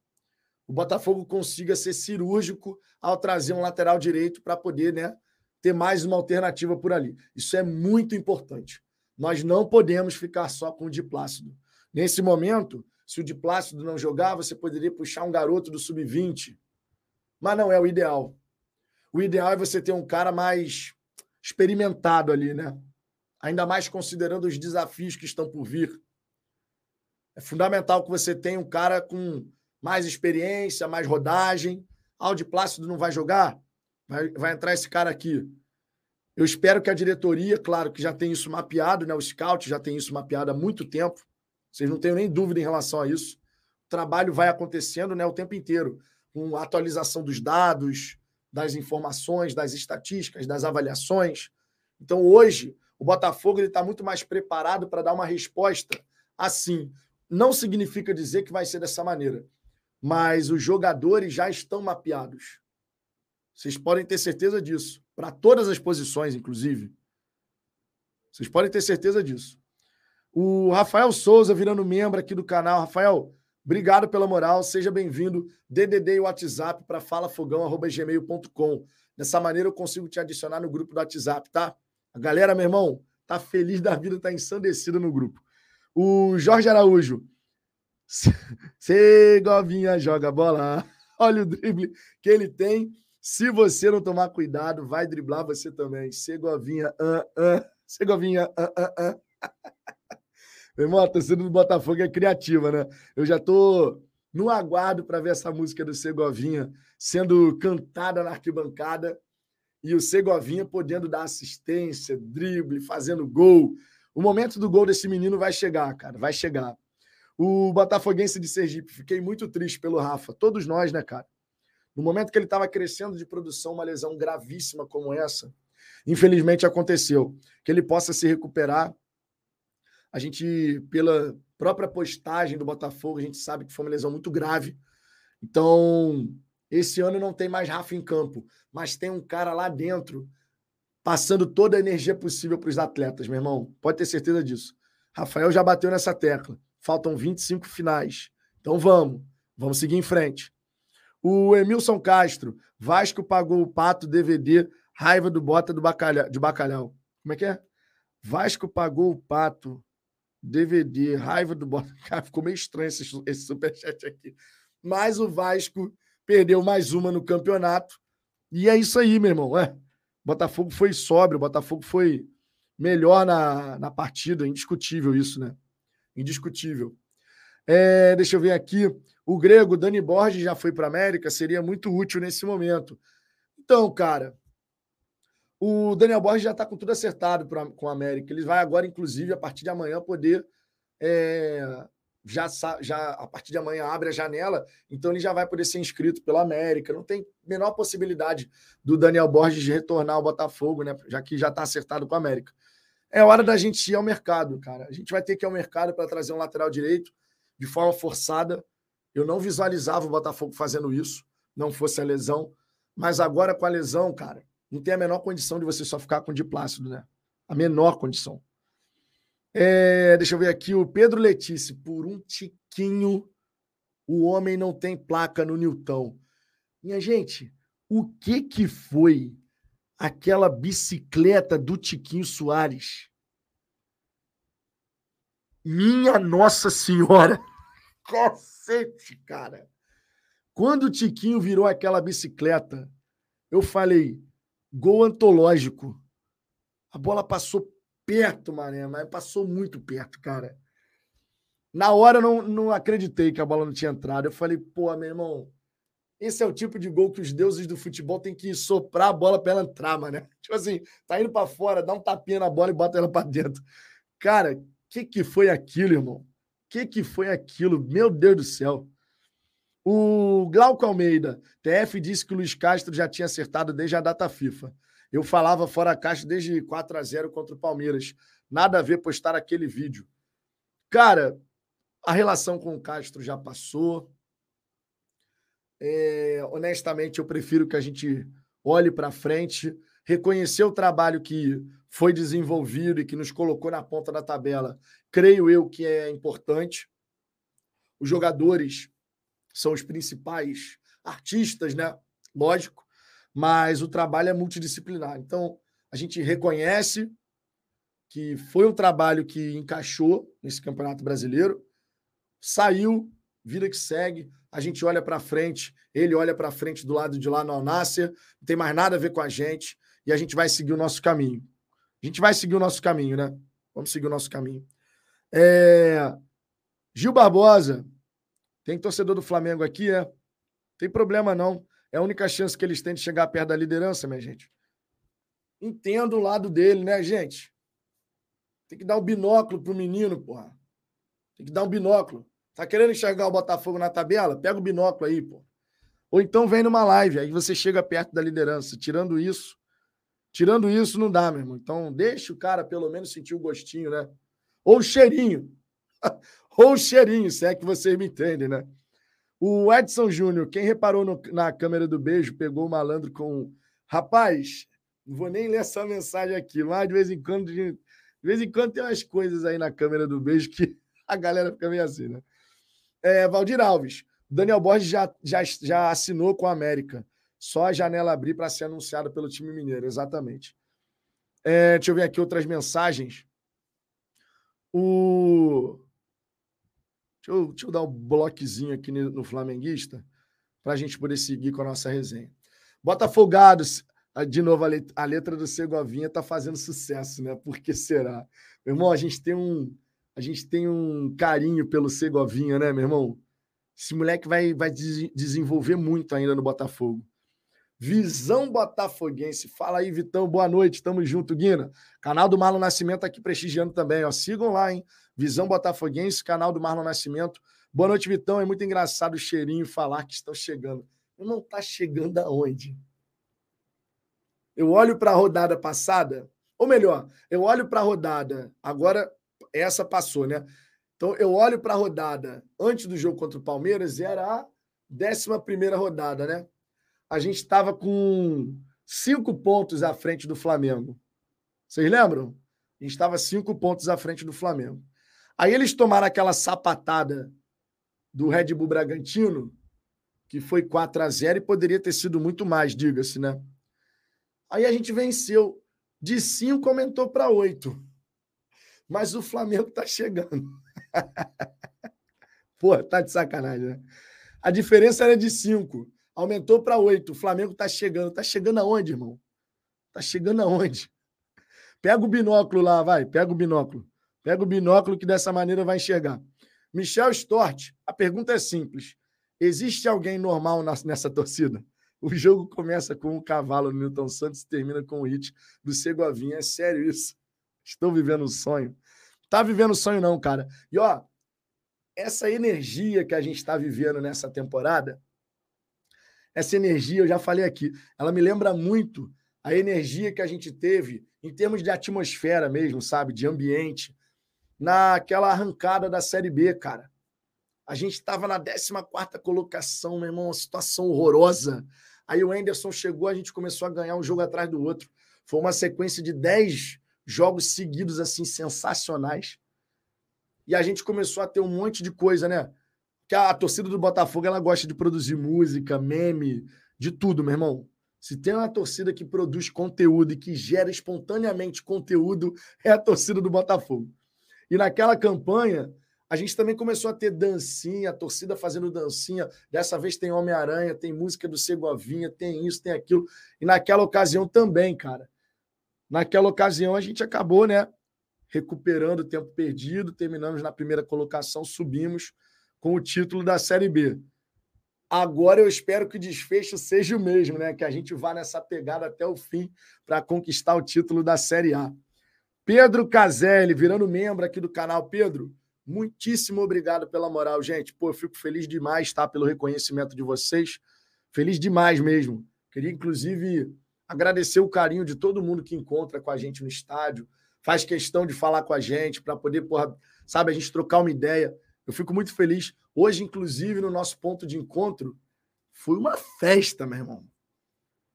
o Botafogo consiga ser cirúrgico ao trazer um lateral direito para poder né, ter mais uma alternativa por ali. Isso é muito importante. Nós não podemos ficar só com o Diplácido. Nesse momento, se o Diplácido não jogar, você poderia puxar um garoto do sub-20. Mas não é o ideal. O ideal é você ter um cara mais experimentado ali, né? Ainda mais considerando os desafios que estão por vir. É fundamental que você tenha um cara com mais experiência, mais rodagem. Ah, Plácido não vai jogar? Vai, vai entrar esse cara aqui. Eu espero que a diretoria, claro que já tem isso mapeado, né? O scout já tem isso mapeado há muito tempo. Vocês não tenham nem dúvida em relação a isso. O trabalho vai acontecendo né, o tempo inteiro, com atualização dos dados, das informações, das estatísticas, das avaliações. Então, hoje, o Botafogo está muito mais preparado para dar uma resposta assim. Não significa dizer que vai ser dessa maneira, mas os jogadores já estão mapeados. Vocês podem ter certeza disso, para todas as posições, inclusive. Vocês podem ter certeza disso. O Rafael Souza virando membro aqui do canal. Rafael, obrigado pela moral, seja bem-vindo. DDD e WhatsApp para falafogão.gmail.com. Dessa maneira eu consigo te adicionar no grupo do WhatsApp, tá? A galera, meu irmão, tá feliz da vida, tá ensandecida no grupo. O Jorge Araújo. Segovinha joga bola. Olha o drible que ele tem. Se você não tomar cuidado, vai driblar você também. Segovinha, uh, uh. Segovinha, uh, uh, uh. Meu irmão, a torcida do Botafogo é criativa, né? Eu já tô no aguardo para ver essa música do Segovinha sendo cantada na arquibancada e o Segovinha podendo dar assistência, drible, fazendo gol. O momento do gol desse menino vai chegar, cara, vai chegar. O Botafoguense de Sergipe, fiquei muito triste pelo Rafa, todos nós, né, cara? No momento que ele estava crescendo de produção, uma lesão gravíssima como essa, infelizmente aconteceu. Que ele possa se recuperar. A gente, pela própria postagem do Botafogo, a gente sabe que foi uma lesão muito grave. Então, esse ano não tem mais Rafa em campo, mas tem um cara lá dentro passando toda a energia possível para os atletas, meu irmão. Pode ter certeza disso. Rafael já bateu nessa tecla. Faltam 25 finais. Então vamos, vamos seguir em frente. O Emilson Castro, Vasco pagou o pato DVD, raiva do bota do de bacalhau. Como é que é? Vasco pagou o pato, DVD, raiva do bota. Cara, ficou meio estranho esse, esse superchat aqui. Mas o Vasco perdeu mais uma no campeonato. E é isso aí, meu irmão. É. Botafogo foi sóbrio, o Botafogo foi melhor na, na partida, indiscutível isso, né? Indiscutível. É, deixa eu ver aqui. O grego Dani Borges já foi para América, seria muito útil nesse momento. Então, cara, o Daniel Borges já está com tudo acertado pra, com a América. Ele vai agora, inclusive, a partir de amanhã, poder. É, já, já a partir de amanhã abre a janela, então ele já vai poder ser inscrito pela América. Não tem menor possibilidade do Daniel Borges retornar ao Botafogo, né? Já que já está acertado com a América. É hora da gente ir ao mercado, cara. A gente vai ter que ir ao mercado para trazer um lateral direito de forma forçada. Eu não visualizava o Botafogo fazendo isso, não fosse a lesão. Mas agora com a lesão, cara, não tem a menor condição de você só ficar com o Diplácido, né? A menor condição. É, deixa eu ver aqui, o Pedro Letícia, por um tiquinho, o homem não tem placa no Newton. Minha gente, o que que foi aquela bicicleta do Tiquinho Soares? Minha Nossa Senhora! Cacete, cara! Quando o Tiquinho virou aquela bicicleta, eu falei, gol antológico. A bola passou perto, mané, mas passou muito perto, cara. Na hora eu não, não acreditei que a bola não tinha entrado. Eu falei, pô, meu irmão, esse é o tipo de gol que os deuses do futebol têm que soprar a bola para ela entrar, mané. Tipo assim, tá indo para fora, dá um tapinha na bola e bota ela para dentro. Cara, que, que foi aquilo, irmão? Que, que foi aquilo? Meu Deus do céu. O Glauco Almeida, TF disse que o Luiz Castro já tinha acertado desde a data FIFA. Eu falava fora a caixa desde 4 a 0 contra o Palmeiras. Nada a ver postar aquele vídeo. Cara, a relação com o Castro já passou. É, honestamente, eu prefiro que a gente olhe para frente, reconhecer o trabalho que foi desenvolvido e que nos colocou na ponta da tabela. Creio eu que é importante. Os jogadores são os principais artistas, né? Lógico, mas o trabalho é multidisciplinar. Então, a gente reconhece que foi um trabalho que encaixou nesse Campeonato Brasileiro, saiu, vida que segue, a gente olha para frente, ele olha para frente do lado de lá no Alnácia, não tem mais nada a ver com a gente, e a gente vai seguir o nosso caminho. A gente vai seguir o nosso caminho, né? Vamos seguir o nosso caminho. É... Gil Barbosa, tem torcedor do Flamengo aqui, é? Tem problema não. É a única chance que eles têm de chegar perto da liderança, minha gente. Entendo o lado dele, né, gente? Tem que dar um binóculo pro menino, porra. Tem que dar um binóculo. Tá querendo enxergar o Botafogo na tabela? Pega o binóculo aí, pô. Ou então vem numa live, aí você chega perto da liderança. Tirando isso, tirando isso não dá, meu irmão. Então deixa o cara pelo menos sentir o gostinho, né? Ou o cheirinho. Ou cheirinho, se é que vocês me entendem, né? O Edson Júnior, quem reparou no, na câmera do beijo, pegou o malandro com. Rapaz, não vou nem ler essa mensagem aqui, mas de vez em quando, de, de vez em quando tem umas coisas aí na câmera do beijo que a galera fica meio assim, né? É, Valdir Alves, Daniel Borges já, já, já assinou com a América. Só a janela abrir para ser anunciado pelo time mineiro, exatamente. É, deixa eu ver aqui outras mensagens. O. Deixa eu, deixa eu dar um bloquezinho aqui no Flamenguista para a gente poder seguir com a nossa resenha. Botafogados, de novo, a letra do Segovinha está fazendo sucesso, né? Por que será? Meu irmão, a gente tem um, a gente tem um carinho pelo Segovinha, né, meu irmão? Esse moleque vai, vai desenvolver muito ainda no Botafogo. Visão Botafoguense. Fala aí, Vitão. Boa noite. Tamo junto, Guina. Canal do Marlon Nascimento aqui prestigiando também. Ó. Sigam lá, hein? Visão Botafoguense, canal do Marlon Nascimento. Boa noite, Vitão. É muito engraçado o cheirinho falar que estão chegando. Não tá chegando aonde? Eu olho para a rodada passada, ou melhor, eu olho para a rodada. Agora, essa passou, né? Então, eu olho para a rodada antes do jogo contra o Palmeiras, era a 11 rodada, né? a gente estava com cinco pontos à frente do Flamengo. Vocês lembram? A gente estava cinco pontos à frente do Flamengo. Aí eles tomaram aquela sapatada do Red Bull Bragantino, que foi 4 a 0 e poderia ter sido muito mais, diga-se, né? Aí a gente venceu. De 5 aumentou para 8. Mas o Flamengo tá chegando. Pô, tá de sacanagem, né? A diferença era de 5. Aumentou para oito. O Flamengo está chegando. Está chegando aonde, irmão? Está chegando aonde? Pega o binóculo lá, vai. Pega o binóculo. Pega o binóculo que dessa maneira vai enxergar. Michel Stort, a pergunta é simples. Existe alguém normal nessa torcida? O jogo começa com o cavalo do Newton Santos e termina com o hit do Segovinha. É sério isso? Estou vivendo um sonho. Tá vivendo sonho não, cara. E ó, essa energia que a gente está vivendo nessa temporada essa energia, eu já falei aqui, ela me lembra muito a energia que a gente teve em termos de atmosfera mesmo, sabe? De ambiente, naquela arrancada da Série B, cara. A gente estava na 14 colocação, meu irmão, uma situação horrorosa. Aí o Anderson chegou, a gente começou a ganhar um jogo atrás do outro. Foi uma sequência de 10 jogos seguidos, assim, sensacionais. E a gente começou a ter um monte de coisa, né? que a torcida do Botafogo ela gosta de produzir música, meme, de tudo, meu irmão. Se tem uma torcida que produz conteúdo e que gera espontaneamente conteúdo, é a torcida do Botafogo. E naquela campanha, a gente também começou a ter dancinha, a torcida fazendo dancinha. Dessa vez tem Homem-Aranha, tem música do Segovinha, tem isso, tem aquilo. E naquela ocasião também, cara. Naquela ocasião a gente acabou, né? Recuperando o tempo perdido, terminamos na primeira colocação, subimos com o título da Série B. Agora eu espero que o desfecho seja o mesmo, né? Que a gente vá nessa pegada até o fim para conquistar o título da Série A. Pedro Caselli, virando membro aqui do canal. Pedro, muitíssimo obrigado pela moral, gente. Pô, eu fico feliz demais, tá? Pelo reconhecimento de vocês. Feliz demais mesmo. Queria, inclusive, agradecer o carinho de todo mundo que encontra com a gente no estádio, faz questão de falar com a gente, para poder, porra, sabe, a gente trocar uma ideia. Eu fico muito feliz. Hoje, inclusive, no nosso ponto de encontro, foi uma festa, meu irmão.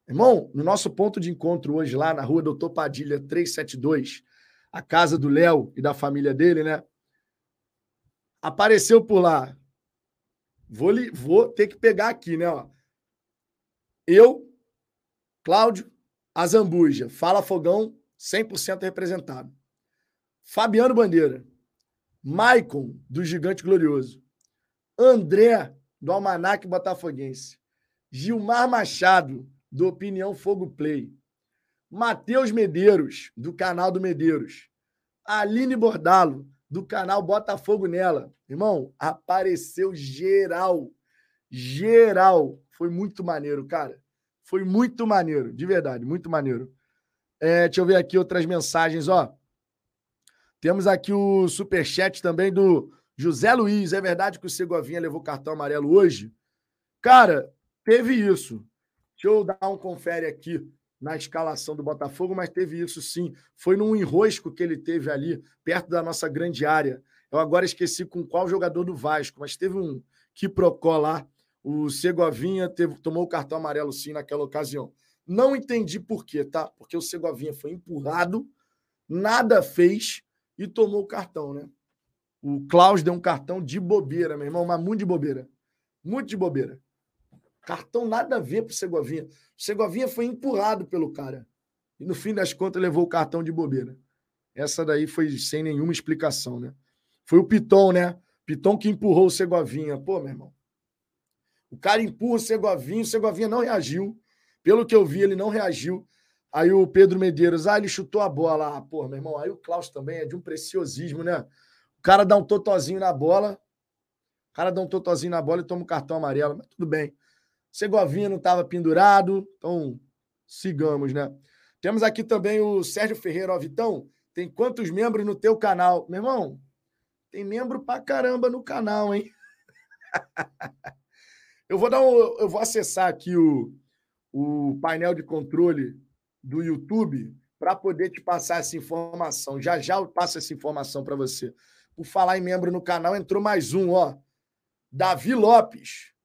Irmão, no nosso ponto de encontro hoje, lá na rua Doutor Padilha 372, a casa do Léo e da família dele, né? Apareceu por lá Vou, li, vou ter que pegar aqui, né? Ó. Eu, Cláudio, Azambuja, Fala Fogão, 100% representado. Fabiano Bandeira, Maicon, do Gigante Glorioso, André, do Almanac Botafoguense, Gilmar Machado, do Opinião Fogo Play, Matheus Medeiros, do canal do Medeiros, Aline Bordalo, do canal Botafogo Nela. Irmão, apareceu geral. Geral. Foi muito maneiro, cara. Foi muito maneiro, de verdade, muito maneiro. É, deixa eu ver aqui outras mensagens, ó. Temos aqui o superchat também do José Luiz. É verdade que o Segovinha levou cartão amarelo hoje? Cara, teve isso. Deixa eu dar um confere aqui na escalação do Botafogo, mas teve isso sim. Foi num enrosco que ele teve ali, perto da nossa grande área. Eu agora esqueci com qual jogador do Vasco, mas teve um que procó lá. O Segovinha teve, tomou o cartão amarelo sim naquela ocasião. Não entendi por quê, tá? Porque o Segovinha foi empurrado, nada fez e tomou o cartão, né? O Klaus deu um cartão de bobeira, meu irmão, mas muito de bobeira. Muito de bobeira. Cartão nada a ver pro Segovinha. O Segovinha foi empurrado pelo cara. E no fim das contas levou o cartão de bobeira. Essa daí foi sem nenhuma explicação, né? Foi o Piton, né? Piton que empurrou o Segovinha. Pô, meu irmão. O cara empurra o Segovinha, o Segovinha não reagiu. Pelo que eu vi, ele não reagiu. Aí o Pedro Medeiros, ah, ele chutou a bola. Ah, pô, meu irmão, aí o Klaus também é de um preciosismo, né? O cara dá um totozinho na bola, o cara dá um totozinho na bola e toma um cartão amarelo, mas tudo bem. Segovinha não estava pendurado, então sigamos, né? Temos aqui também o Sérgio Ferreira, ó, Vitão, tem quantos membros no teu canal? Meu irmão, tem membro pra caramba no canal, hein? eu vou dar um, eu vou acessar aqui o, o painel de controle do YouTube para poder te passar essa informação. Já já eu passo essa informação para você. Por falar em membro no canal, entrou mais um, ó. Davi Lopes.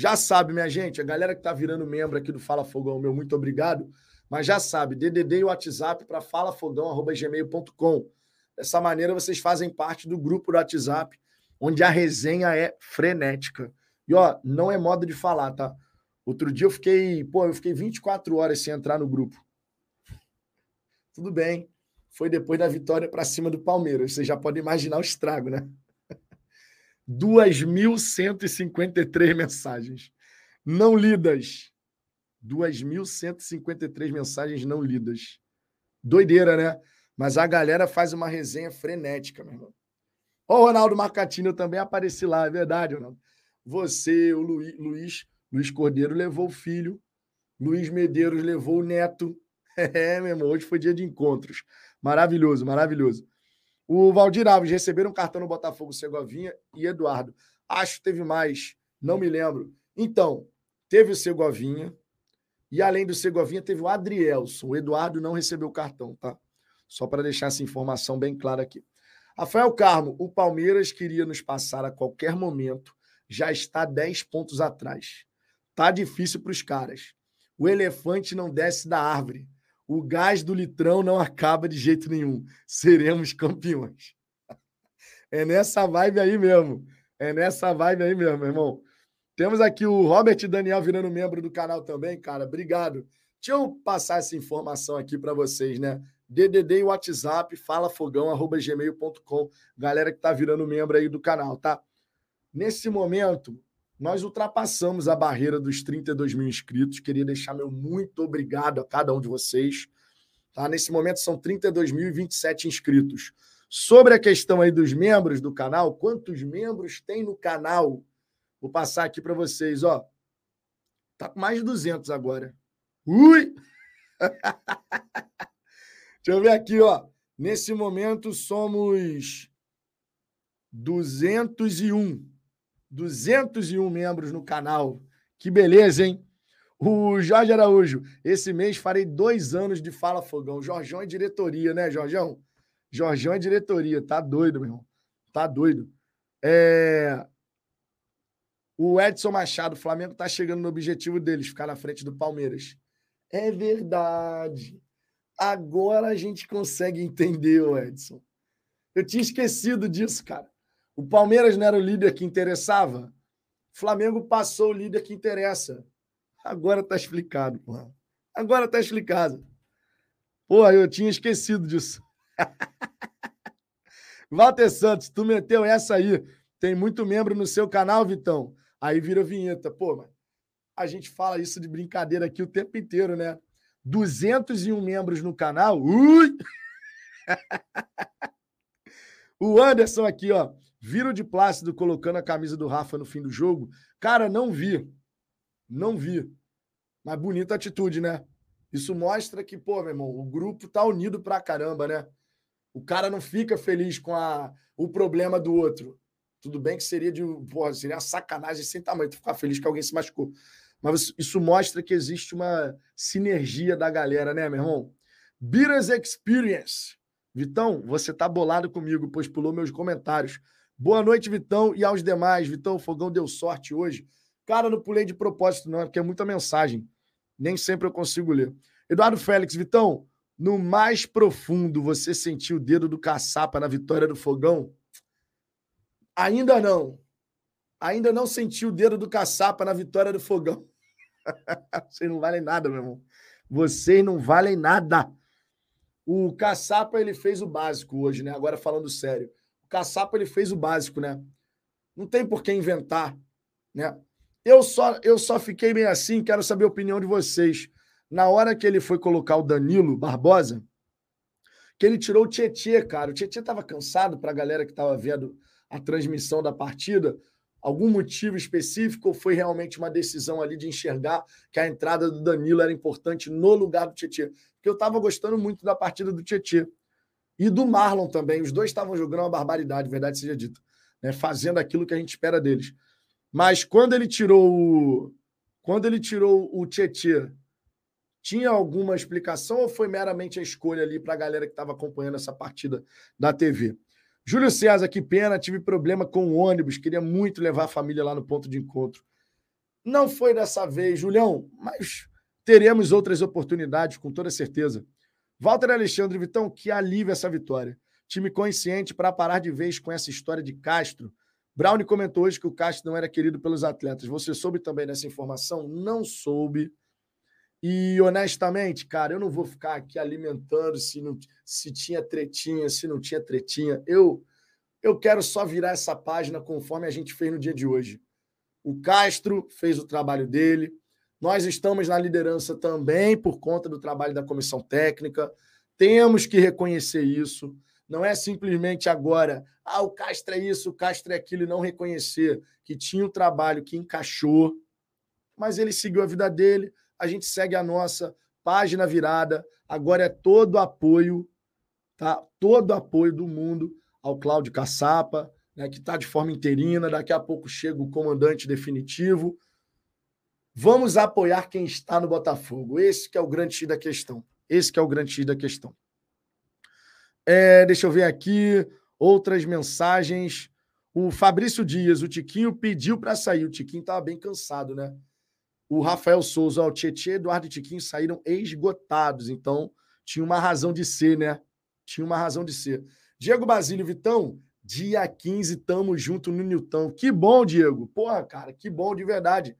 Já sabe, minha gente, a galera que está virando membro aqui do Fala Fogão, meu muito obrigado. Mas já sabe, DDD e WhatsApp para falafogão.gmail.com. Dessa maneira, vocês fazem parte do grupo do WhatsApp, onde a resenha é frenética. E, ó, não é modo de falar, tá? Outro dia eu fiquei, pô, eu fiquei 24 horas sem entrar no grupo. Tudo bem. Foi depois da vitória para cima do Palmeiras. Você já pode imaginar o estrago, né? 2.153 mensagens não lidas. 2.153 mensagens não lidas. Doideira, né? Mas a galera faz uma resenha frenética, meu irmão. Ó, o Ronaldo Marcatini, eu também apareci lá, é verdade, Ronaldo. Você, o Luiz, Luiz, Luiz Cordeiro levou o filho, Luiz Medeiros levou o neto. É, meu irmão, hoje foi dia de encontros. Maravilhoso, maravilhoso. O Valdir Alves receberam um cartão no Botafogo Segovinha e Eduardo. Acho que teve mais, não me lembro. Então, teve o Segovinha e além do Segovinha teve o Adrielson. O Eduardo não recebeu o cartão, tá? Só para deixar essa informação bem clara aqui. Rafael Carmo, o Palmeiras queria nos passar a qualquer momento, já está 10 pontos atrás. Tá difícil para os caras. O elefante não desce da árvore. O gás do litrão não acaba de jeito nenhum. Seremos campeões. É nessa vibe aí mesmo. É nessa vibe aí mesmo, irmão. Temos aqui o Robert Daniel virando membro do canal também, cara. Obrigado. Deixa eu passar essa informação aqui para vocês, né? DDD e WhatsApp, falafogão@gmail.com. Galera que tá virando membro aí do canal, tá? Nesse momento, nós ultrapassamos a barreira dos 32 mil inscritos. Queria deixar meu muito obrigado a cada um de vocês. Tá? Nesse momento são 32.027 inscritos. Sobre a questão aí dos membros do canal, quantos membros tem no canal? Vou passar aqui para vocês, ó. Tá com mais de 200 agora. Ui! Deixa eu ver aqui, ó. Nesse momento somos 201. 201 membros no canal. Que beleza, hein? O Jorge Araújo, esse mês farei dois anos de Fala Fogão. Jorjão é diretoria, né, Jorjão? Jorjão é diretoria, tá doido, meu irmão. Tá doido. É... O Edson Machado, o Flamengo tá chegando no objetivo deles, ficar na frente do Palmeiras. É verdade. Agora a gente consegue entender, Edson. Eu tinha esquecido disso, cara. O Palmeiras não era o líder que interessava? Flamengo passou o líder que interessa. Agora tá explicado, porra. Agora tá explicado. Porra, eu tinha esquecido disso. Walter Santos, tu meteu essa aí. Tem muito membro no seu canal, Vitão. Aí vira vinheta. Pô, mas a gente fala isso de brincadeira aqui o tempo inteiro, né? 201 membros no canal. Ui! o Anderson aqui, ó. Viro de Plácido colocando a camisa do Rafa no fim do jogo. Cara, não vi. Não vi. Mas bonita atitude, né? Isso mostra que, pô, meu irmão, o grupo tá unido pra caramba, né? O cara não fica feliz com a, o problema do outro. Tudo bem que seria de, porra, seria uma sacanagem sem tamanho tu ficar feliz que alguém se machucou. Mas isso mostra que existe uma sinergia da galera, né, meu irmão? Biras Experience. Vitão, você tá bolado comigo, pois pulou meus comentários. Boa noite, Vitão, e aos demais. Vitão, o fogão deu sorte hoje. Cara, não pulei de propósito, não, porque é muita mensagem. Nem sempre eu consigo ler. Eduardo Félix, Vitão, no mais profundo, você sentiu o dedo do caçapa na vitória do fogão? Ainda não. Ainda não senti o dedo do caçapa na vitória do fogão. Vocês não valem nada, meu irmão. Vocês não valem nada. O caçapa ele fez o básico hoje, né? Agora falando sério. Caçapa ele fez o básico, né? Não tem por que inventar, né? Eu só eu só fiquei meio assim, quero saber a opinião de vocês. Na hora que ele foi colocar o Danilo Barbosa, que ele tirou o Tietê, cara. O Tietê estava cansado para a galera que estava vendo a transmissão da partida. Algum motivo específico ou foi realmente uma decisão ali de enxergar que a entrada do Danilo era importante no lugar do Tietê? Porque eu estava gostando muito da partida do Tietê e do Marlon também. Os dois estavam jogando uma barbaridade, verdade seja dita, né? fazendo aquilo que a gente espera deles. Mas quando ele tirou o, quando ele tirou o Tietê, tinha alguma explicação ou foi meramente a escolha ali para a galera que estava acompanhando essa partida da TV? Júlio César, que pena, tive problema com o ônibus, queria muito levar a família lá no ponto de encontro. Não foi dessa vez, Julião, mas teremos outras oportunidades, com toda certeza. Walter Alexandre Vitão, que alívio essa vitória. Time consciente para parar de vez com essa história de Castro. Brownie comentou hoje que o Castro não era querido pelos atletas. Você soube também dessa informação? Não soube. E honestamente, cara, eu não vou ficar aqui alimentando se, não, se tinha tretinha, se não tinha tretinha. Eu, eu quero só virar essa página conforme a gente fez no dia de hoje. O Castro fez o trabalho dele, nós estamos na liderança também por conta do trabalho da comissão técnica. Temos que reconhecer isso. Não é simplesmente agora, ah, o Castro é isso, o Castro é aquilo, e não reconhecer que tinha um trabalho que encaixou, mas ele seguiu a vida dele, a gente segue a nossa página virada. Agora é todo apoio, tá? Todo apoio do mundo ao Cláudio Caçapa, né, que está de forma interina. Daqui a pouco chega o comandante definitivo. Vamos apoiar quem está no Botafogo. Esse que é o grande X da questão. Esse que é o grande X da questão. É, deixa eu ver aqui outras mensagens. O Fabrício Dias, o Tiquinho pediu para sair. O Tiquinho estava bem cansado, né? O Rafael Souza, o Tietchan, Eduardo e Tiquinho saíram esgotados. Então, tinha uma razão de ser, né? Tinha uma razão de ser. Diego Basílio Vitão, dia 15, tamo junto no Nilton. Que bom, Diego. Porra, cara, que bom de verdade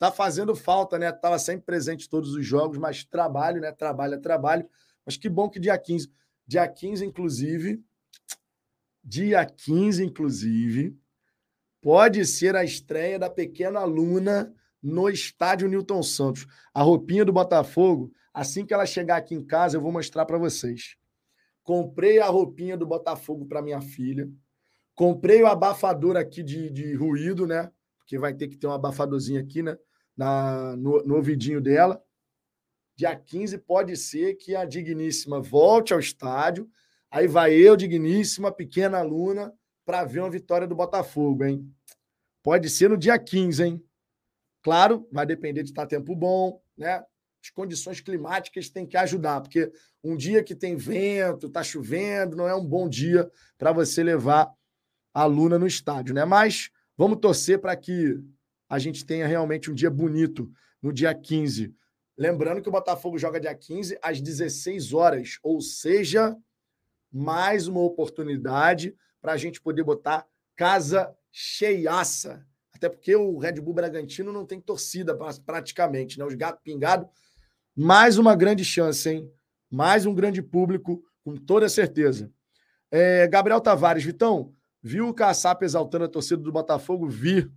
tá fazendo falta, né? Tava sempre presente em todos os jogos, mas trabalho, né? Trabalho é trabalho. Mas que bom que dia 15, dia 15 inclusive, dia 15 inclusive, pode ser a estreia da pequena Luna no estádio Newton Santos. A roupinha do Botafogo, assim que ela chegar aqui em casa, eu vou mostrar para vocês. Comprei a roupinha do Botafogo para minha filha. Comprei o abafador aqui de, de ruído, né? Porque vai ter que ter um abafadorzinho aqui, né? Na, no, no ouvidinho dela. Dia 15 pode ser que a Digníssima volte ao estádio. Aí vai eu, Digníssima, pequena aluna, para ver uma vitória do Botafogo, hein? Pode ser no dia 15, hein? Claro, vai depender de estar tempo bom, né? As condições climáticas têm que ajudar, porque um dia que tem vento, está chovendo, não é um bom dia para você levar a aluna no estádio, né? Mas vamos torcer para que a gente tenha realmente um dia bonito no dia 15. Lembrando que o Botafogo joga dia 15 às 16 horas, ou seja, mais uma oportunidade para a gente poder botar casa cheiaça. Até porque o Red Bull Bragantino não tem torcida praticamente, né? Os gatos pingados. Mais uma grande chance, hein? Mais um grande público, com toda certeza. É, Gabriel Tavares, Vitão, viu o Caçapa exaltando a torcida do Botafogo? Vi.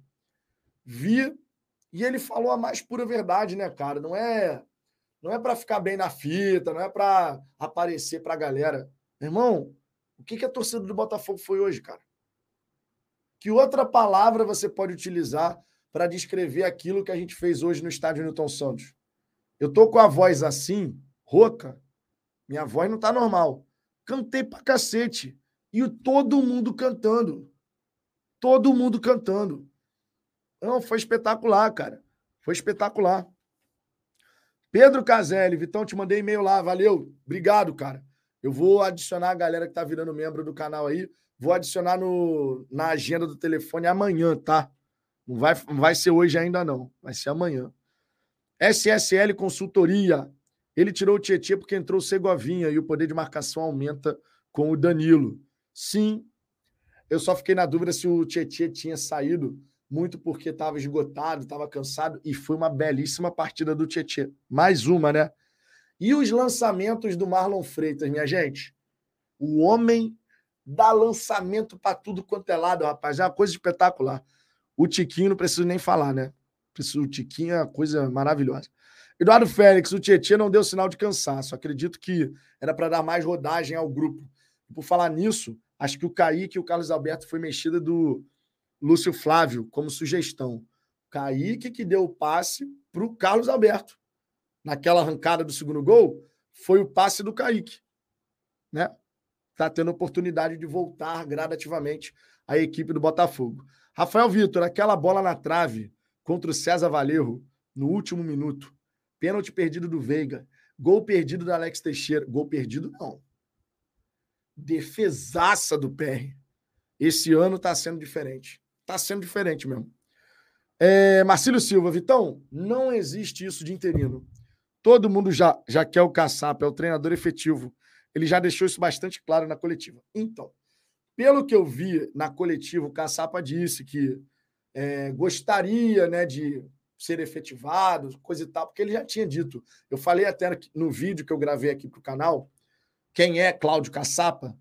Vi. E ele falou a mais pura verdade, né, cara? Não é não é para ficar bem na fita, não é para aparecer para a galera. Irmão, o que, que a torcida do Botafogo foi hoje, cara? Que outra palavra você pode utilizar para descrever aquilo que a gente fez hoje no estádio Newton Santos? Eu tô com a voz assim, rouca. Minha voz não tá normal. Cantei pra cacete. E todo mundo cantando. Todo mundo cantando. Não, foi espetacular, cara. Foi espetacular. Pedro Caselli, Vitão, te mandei e-mail lá, valeu. Obrigado, cara. Eu vou adicionar a galera que tá virando membro do canal aí. Vou adicionar no, na agenda do telefone amanhã, tá? Não vai, não vai ser hoje ainda, não. Vai ser amanhã. SSL Consultoria. Ele tirou o Tietchan porque entrou o Segovinha e o poder de marcação aumenta com o Danilo. Sim. Eu só fiquei na dúvida se o Tietchan tinha saído muito porque estava esgotado, estava cansado e foi uma belíssima partida do Tietchan. Mais uma, né? E os lançamentos do Marlon Freitas, minha gente? O homem dá lançamento para tudo quanto é lado, rapaz. É uma coisa espetacular. O Tiquinho não preciso nem falar, né? O Tiquinho é uma coisa maravilhosa. Eduardo Félix, o Tietchan não deu sinal de cansaço. Acredito que era para dar mais rodagem ao grupo. por falar nisso, acho que o Kaique e o Carlos Alberto foi mexida do Lúcio Flávio como sugestão. Kaique que deu o passe para o Carlos Alberto. Naquela arrancada do segundo gol, foi o passe do Kaique. Né? está tendo oportunidade de voltar gradativamente à equipe do Botafogo. Rafael Vitor, aquela bola na trave contra o César Valerro no último minuto. Pênalti perdido do Veiga. Gol perdido do Alex Teixeira. Gol perdido, não. Defesaça do PR. Esse ano está sendo diferente. Está sendo diferente mesmo. É, Marcílio Silva, Vitão, não existe isso de interino. Todo mundo já, já quer o caçapa, é o treinador efetivo. Ele já deixou isso bastante claro na coletiva. Então, pelo que eu vi na coletiva, o Caçapa disse que é, gostaria né, de ser efetivado, coisa e tal, porque ele já tinha dito. Eu falei até no vídeo que eu gravei aqui para o canal, quem é Cláudio Caçapa,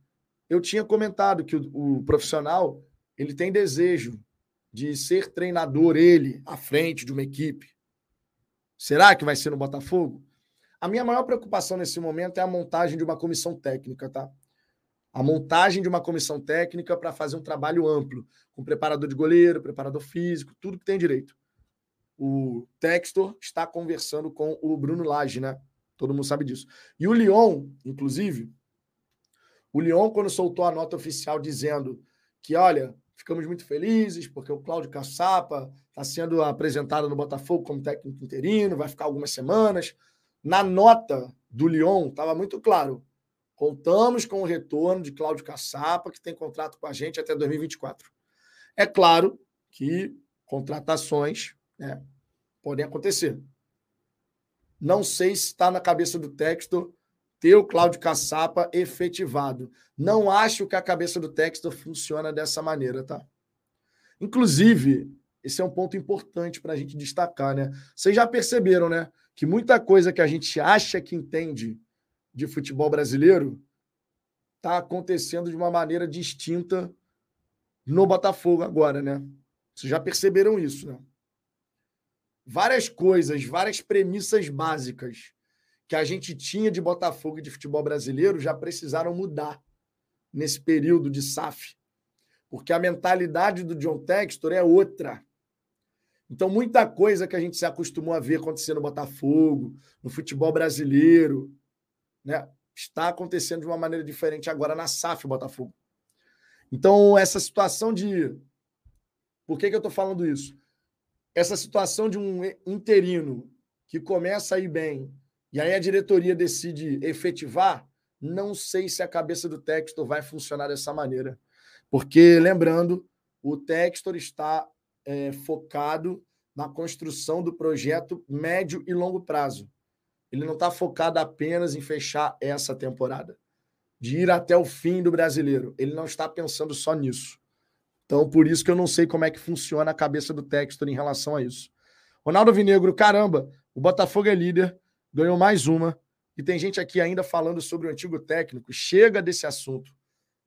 eu tinha comentado que o, o, profissional ele tem desejo de ser treinador, ele, à frente de uma equipe. Será que vai ser no Botafogo? A minha maior preocupação nesse momento é a montagem de uma comissão técnica, tá? A montagem de uma comissão técnica para fazer um trabalho amplo, com preparador de goleiro, preparador físico, tudo que tem direito. O Textor está conversando com o Bruno Lage, né? Todo mundo sabe disso. E o Lyon, inclusive, o Lyon, quando soltou a nota oficial dizendo que, olha, ficamos muito felizes porque o Cláudio Caçapa está sendo apresentado no Botafogo como técnico interino, vai ficar algumas semanas. Na nota do Lyon, estava muito claro. Contamos com o retorno de Cláudio Caçapa, que tem contrato com a gente até 2024. É claro que contratações né, podem acontecer. Não sei se está na cabeça do Textor ter o Cláudio Caçapa efetivado. Não acho que a cabeça do Textor funciona dessa maneira, tá? Inclusive, esse é um ponto importante para a gente destacar, né? Vocês já perceberam, né? que muita coisa que a gente acha que entende de futebol brasileiro está acontecendo de uma maneira distinta no Botafogo agora, né? Vocês já perceberam isso, né? Várias coisas, várias premissas básicas que a gente tinha de Botafogo e de futebol brasileiro já precisaram mudar nesse período de SAF. Porque a mentalidade do John Textor é outra. Então, muita coisa que a gente se acostumou a ver acontecer no Botafogo, no futebol brasileiro, né, está acontecendo de uma maneira diferente agora na SAF Botafogo. Então, essa situação de. Por que, que eu estou falando isso? Essa situação de um interino que começa a ir bem e aí a diretoria decide efetivar, não sei se a cabeça do Textor vai funcionar dessa maneira. Porque, lembrando, o Textor está é, focado na construção do projeto médio e longo prazo. Ele não está focado apenas em fechar essa temporada, de ir até o fim do brasileiro. Ele não está pensando só nisso. Então, por isso que eu não sei como é que funciona a cabeça do Textor em relação a isso. Ronaldo Vinegro, caramba, o Botafogo é líder, ganhou mais uma. E tem gente aqui ainda falando sobre o antigo técnico. Chega desse assunto.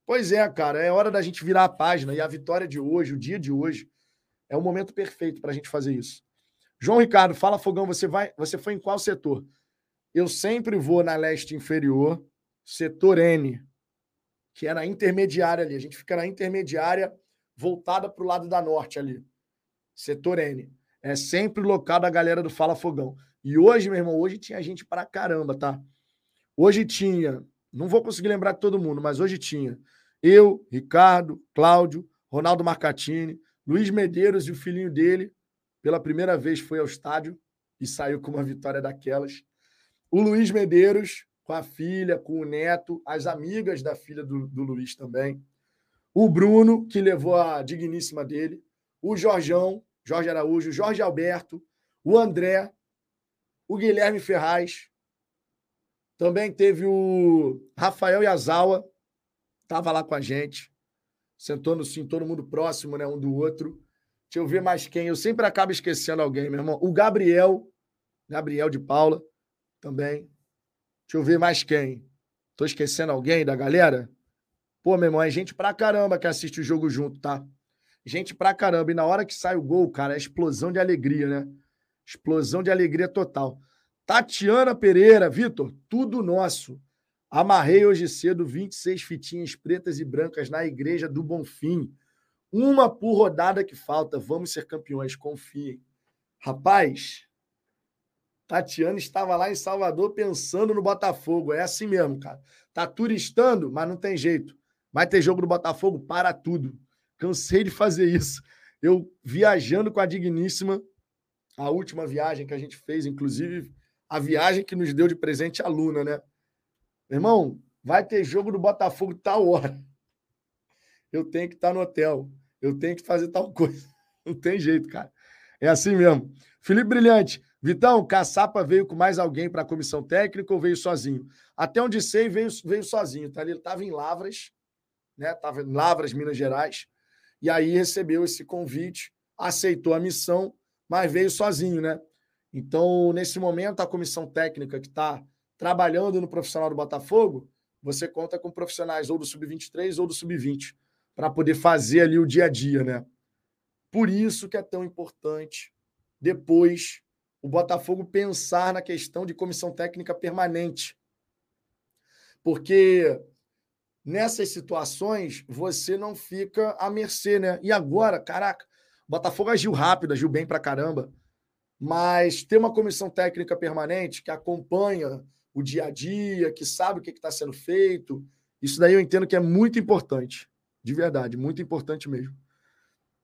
Pois é, cara, é hora da gente virar a página. E a vitória de hoje, o dia de hoje, é o momento perfeito para a gente fazer isso. João Ricardo, fala Fogão, você vai, você foi em qual setor? Eu sempre vou na leste inferior, setor N, que é intermediária ali. A gente fica na intermediária voltada para o lado da norte ali. Setor N. É sempre o local da galera do Fala Fogão. E hoje, meu irmão, hoje tinha gente para caramba, tá? Hoje tinha, não vou conseguir lembrar de todo mundo, mas hoje tinha eu, Ricardo, Cláudio, Ronaldo Marcatini, Luiz Medeiros e o filhinho dele, pela primeira vez foi ao estádio e saiu com uma vitória daquelas. O Luiz Medeiros, com a filha, com o neto, as amigas da filha do, do Luiz também. O Bruno, que levou a digníssima dele. O Jorjão, Jorge Araújo, Jorge Alberto, o André, o Guilherme Ferraz. Também teve o Rafael Yazawa, estava lá com a gente. Sentou no sim, todo mundo próximo, né, um do outro. Deixa eu ver mais quem. Eu sempre acabo esquecendo alguém, meu irmão. O Gabriel, Gabriel de Paula, também. Deixa eu ver mais quem. Tô esquecendo alguém da galera? Pô, meu irmão, é gente pra caramba que assiste o jogo junto, tá? Gente pra caramba. E na hora que sai o gol, cara, é explosão de alegria, né? Explosão de alegria total. Tatiana Pereira, Vitor, tudo nosso. Amarrei hoje cedo 26 fitinhas pretas e brancas na igreja do Bonfim. Uma por rodada que falta. Vamos ser campeões, confiem. Rapaz, Tatiana estava lá em Salvador pensando no Botafogo. É assim mesmo, cara. Tá turistando, mas não tem jeito. Vai ter jogo do Botafogo para tudo. Cansei de fazer isso. Eu viajando com a Digníssima, a última viagem que a gente fez, inclusive a viagem que nos deu de presente a Luna, né? Irmão, vai ter jogo do Botafogo tal hora. Eu tenho que estar no hotel. Eu tenho que fazer tal coisa. Não tem jeito, cara. É assim mesmo. Felipe Brilhante. Vitão, Caçapa veio com mais alguém para a comissão técnica ou veio sozinho? Até onde sei, veio, veio sozinho. Tá? Ele estava em Lavras, né? Estava em Lavras, Minas Gerais. E aí recebeu esse convite, aceitou a missão, mas veio sozinho, né? Então, nesse momento, a comissão técnica que está trabalhando no profissional do Botafogo, você conta com profissionais ou do sub-23 ou do sub-20 para poder fazer ali o dia a dia, né? Por isso que é tão importante depois o Botafogo pensar na questão de comissão técnica permanente. Porque nessas situações você não fica à mercê, né? E agora, caraca, o Botafogo agiu rápido, agiu bem pra caramba, mas ter uma comissão técnica permanente que acompanha o dia a dia, que sabe o que está sendo feito, isso daí eu entendo que é muito importante, de verdade, muito importante mesmo.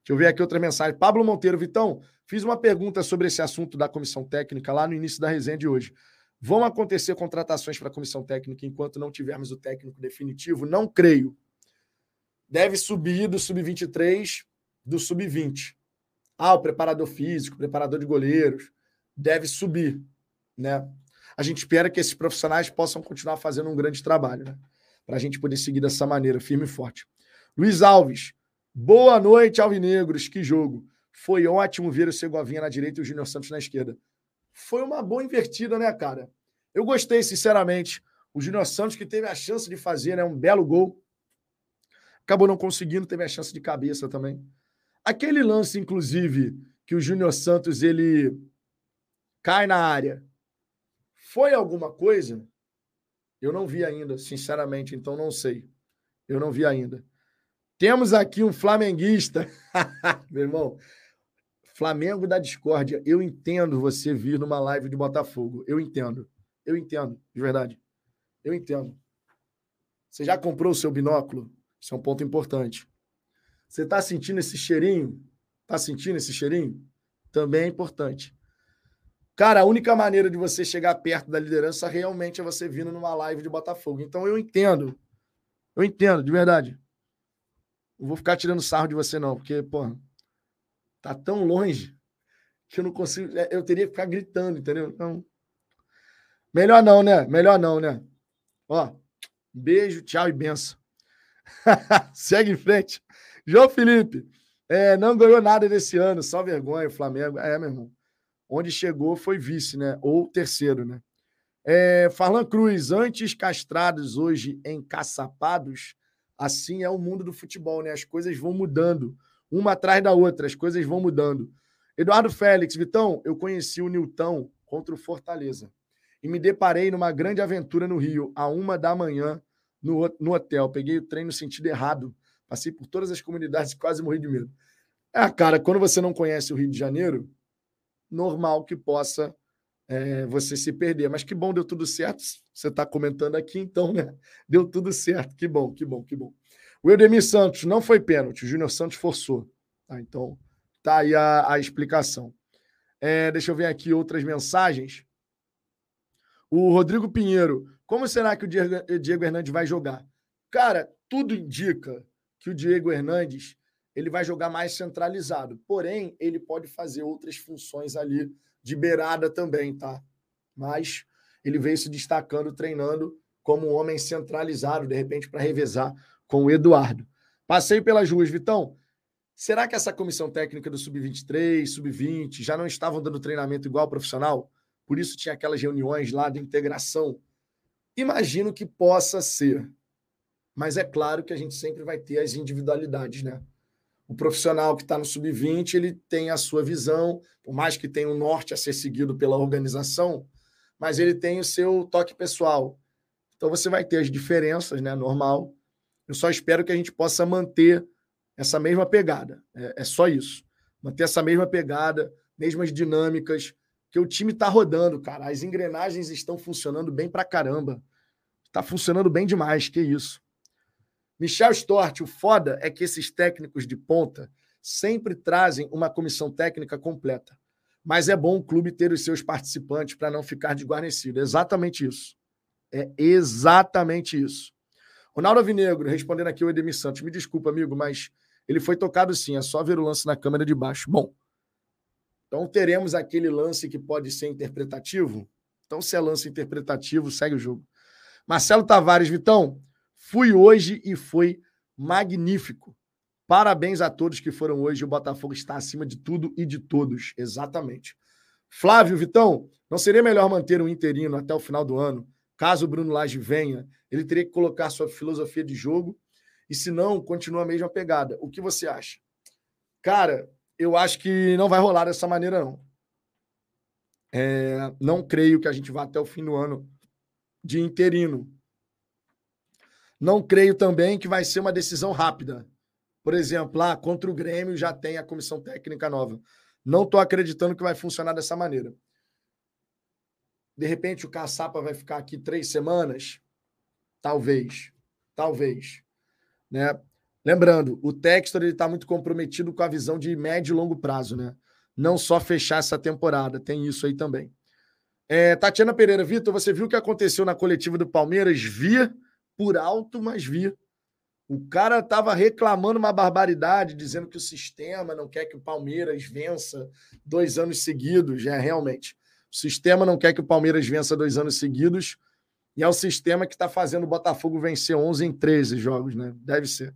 Deixa eu ver aqui outra mensagem. Pablo Monteiro, Vitão, fiz uma pergunta sobre esse assunto da comissão técnica lá no início da resenha de hoje. Vão acontecer contratações para a comissão técnica enquanto não tivermos o técnico definitivo? Não creio. Deve subir do sub-23, do sub-20. Ah, o preparador físico, preparador de goleiros, deve subir, né? A gente espera que esses profissionais possam continuar fazendo um grande trabalho, né? Para a gente poder seguir dessa maneira, firme e forte. Luiz Alves, boa noite, Alvinegros. Que jogo. Foi ótimo ver o Segovinha na direita e o Júnior Santos na esquerda foi uma boa invertida, né, cara? Eu gostei, sinceramente. O Júnior Santos, que teve a chance de fazer né, um belo gol, acabou não conseguindo, teve a chance de cabeça também. Aquele lance, inclusive, que o Júnior Santos ele cai na área, foi alguma coisa? Eu não vi ainda, sinceramente, então não sei. Eu não vi ainda. Temos aqui um flamenguista. Meu irmão, Flamengo da discórdia. Eu entendo você vir numa live de Botafogo. Eu entendo. Eu entendo, de verdade. Eu entendo. Você já comprou o seu binóculo? Isso é um ponto importante. Você está sentindo esse cheirinho? Está sentindo esse cheirinho? Também é importante. Cara, a única maneira de você chegar perto da liderança realmente é você vindo numa live de Botafogo. Então eu entendo. Eu entendo, de verdade. Não vou ficar tirando sarro de você, não, porque, porra, Tá tão longe que eu não consigo. É, eu teria que ficar gritando, entendeu? Então. Melhor não, né? Melhor não, né? Ó, beijo, tchau e benção. Segue em frente. João Felipe, é, não ganhou nada desse ano, só vergonha, o Flamengo. É, meu irmão. Onde chegou foi vice, né? Ou terceiro, né? É, Cruz, antes castrados, hoje encaçapados, assim é o mundo do futebol, né? As coisas vão mudando, uma atrás da outra, as coisas vão mudando. Eduardo Félix, Vitão, eu conheci o Nilton contra o Fortaleza e me deparei numa grande aventura no Rio, a uma da manhã, no, no hotel. Peguei o trem no sentido errado, passei por todas as comunidades quase morri de medo. É, cara, quando você não conhece o Rio de Janeiro, normal que possa é, você se perder. Mas que bom, deu tudo certo. Você está comentando aqui, então, né? Deu tudo certo. Que bom, que bom, que bom. O Eudemir Santos não foi pênalti, o Júnior Santos forçou. Tá, então, tá aí a, a explicação. É, deixa eu ver aqui outras mensagens. O Rodrigo Pinheiro, como será que o Diego, Diego Hernandes vai jogar? Cara, tudo indica que o Diego Hernandes ele vai jogar mais centralizado. Porém, ele pode fazer outras funções ali de beirada também, tá? Mas ele veio se destacando, treinando como um homem centralizado, de repente, para revezar com o Eduardo. Passei pelas ruas, Vitão. Será que essa comissão técnica do Sub-23, Sub-20 já não estavam dando treinamento igual profissional? Por isso tinha aquelas reuniões lá de integração. Imagino que possa ser. Mas é claro que a gente sempre vai ter as individualidades, né? O profissional que está no sub-20, ele tem a sua visão, por mais que tenha um norte a ser seguido pela organização, mas ele tem o seu toque pessoal. Então você vai ter as diferenças, né? Normal. Eu só espero que a gente possa manter essa mesma pegada. É, é só isso. Manter essa mesma pegada, mesmas dinâmicas, que o time está rodando, cara. As engrenagens estão funcionando bem pra caramba. Está funcionando bem demais, que isso. Michel Stort, o foda é que esses técnicos de ponta sempre trazem uma comissão técnica completa. Mas é bom o clube ter os seus participantes para não ficar desguarnecido. É exatamente isso. É exatamente isso. Ronaldo Avinegro, respondendo aqui o Edemir Santos. Me desculpa, amigo, mas ele foi tocado sim. É só ver o lance na câmera de baixo. Bom, então teremos aquele lance que pode ser interpretativo. Então, se é lance interpretativo, segue o jogo. Marcelo Tavares, Vitão, Fui hoje e foi magnífico. Parabéns a todos que foram hoje. O Botafogo está acima de tudo e de todos. Exatamente. Flávio, Vitão, não seria melhor manter um interino até o final do ano? Caso o Bruno Lage venha, ele teria que colocar sua filosofia de jogo e, se não, continua a mesma pegada. O que você acha? Cara, eu acho que não vai rolar dessa maneira, não. É, não creio que a gente vá até o fim do ano de interino. Não creio também que vai ser uma decisão rápida. Por exemplo, lá contra o Grêmio já tem a comissão técnica nova. Não estou acreditando que vai funcionar dessa maneira. De repente o Caçapa vai ficar aqui três semanas? Talvez. Talvez. Né? Lembrando, o Textor está muito comprometido com a visão de médio e longo prazo, né? Não só fechar essa temporada, tem isso aí também. É, Tatiana Pereira, Vitor, você viu o que aconteceu na coletiva do Palmeiras? Via por alto, mas vi. O cara estava reclamando uma barbaridade, dizendo que o sistema não quer que o Palmeiras vença dois anos seguidos. É, realmente. O sistema não quer que o Palmeiras vença dois anos seguidos. E é o sistema que está fazendo o Botafogo vencer 11 em 13 jogos, né? Deve ser.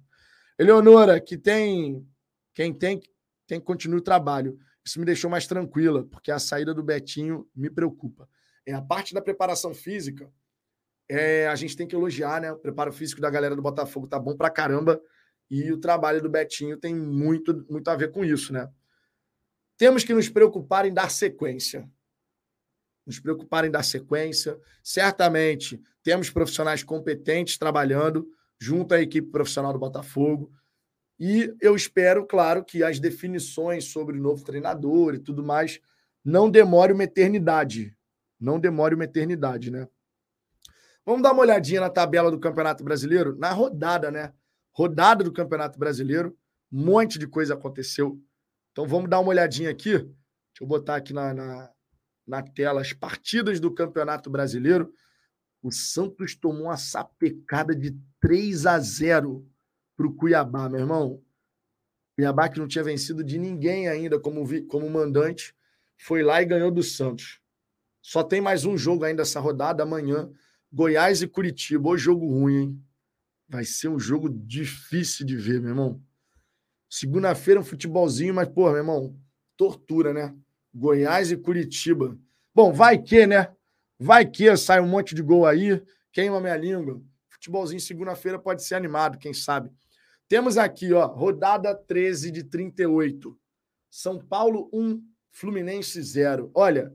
Eleonora, que tem. Quem tem, tem que continuar o trabalho. Isso me deixou mais tranquila, porque a saída do Betinho me preocupa. É a parte da preparação física é, a gente tem que elogiar, né? O preparo físico da galera do Botafogo tá bom pra caramba e o trabalho do Betinho tem muito, muito a ver com isso, né? Temos que nos preocupar em dar sequência. Nos preocupar em dar sequência. Certamente temos profissionais competentes trabalhando junto à equipe profissional do Botafogo. E eu espero, claro, que as definições sobre o novo treinador e tudo mais não demore uma eternidade. Não demore uma eternidade, né? Vamos dar uma olhadinha na tabela do Campeonato Brasileiro, na rodada, né? Rodada do Campeonato Brasileiro, um monte de coisa aconteceu. Então vamos dar uma olhadinha aqui. Deixa eu botar aqui na, na, na tela as partidas do Campeonato Brasileiro. O Santos tomou uma sapecada de 3 a 0 para o Cuiabá, meu irmão. Cuiabá que não tinha vencido de ninguém ainda como, como mandante, foi lá e ganhou do Santos. Só tem mais um jogo ainda essa rodada amanhã Goiás e Curitiba. O jogo ruim, hein? Vai ser um jogo difícil de ver, meu irmão. Segunda-feira um futebolzinho, mas, pô, meu irmão, tortura, né? Goiás e Curitiba. Bom, vai que, né? Vai que sai um monte de gol aí, queima minha língua. Futebolzinho segunda-feira pode ser animado, quem sabe. Temos aqui, ó, rodada 13 de 38. São Paulo 1, Fluminense 0. Olha,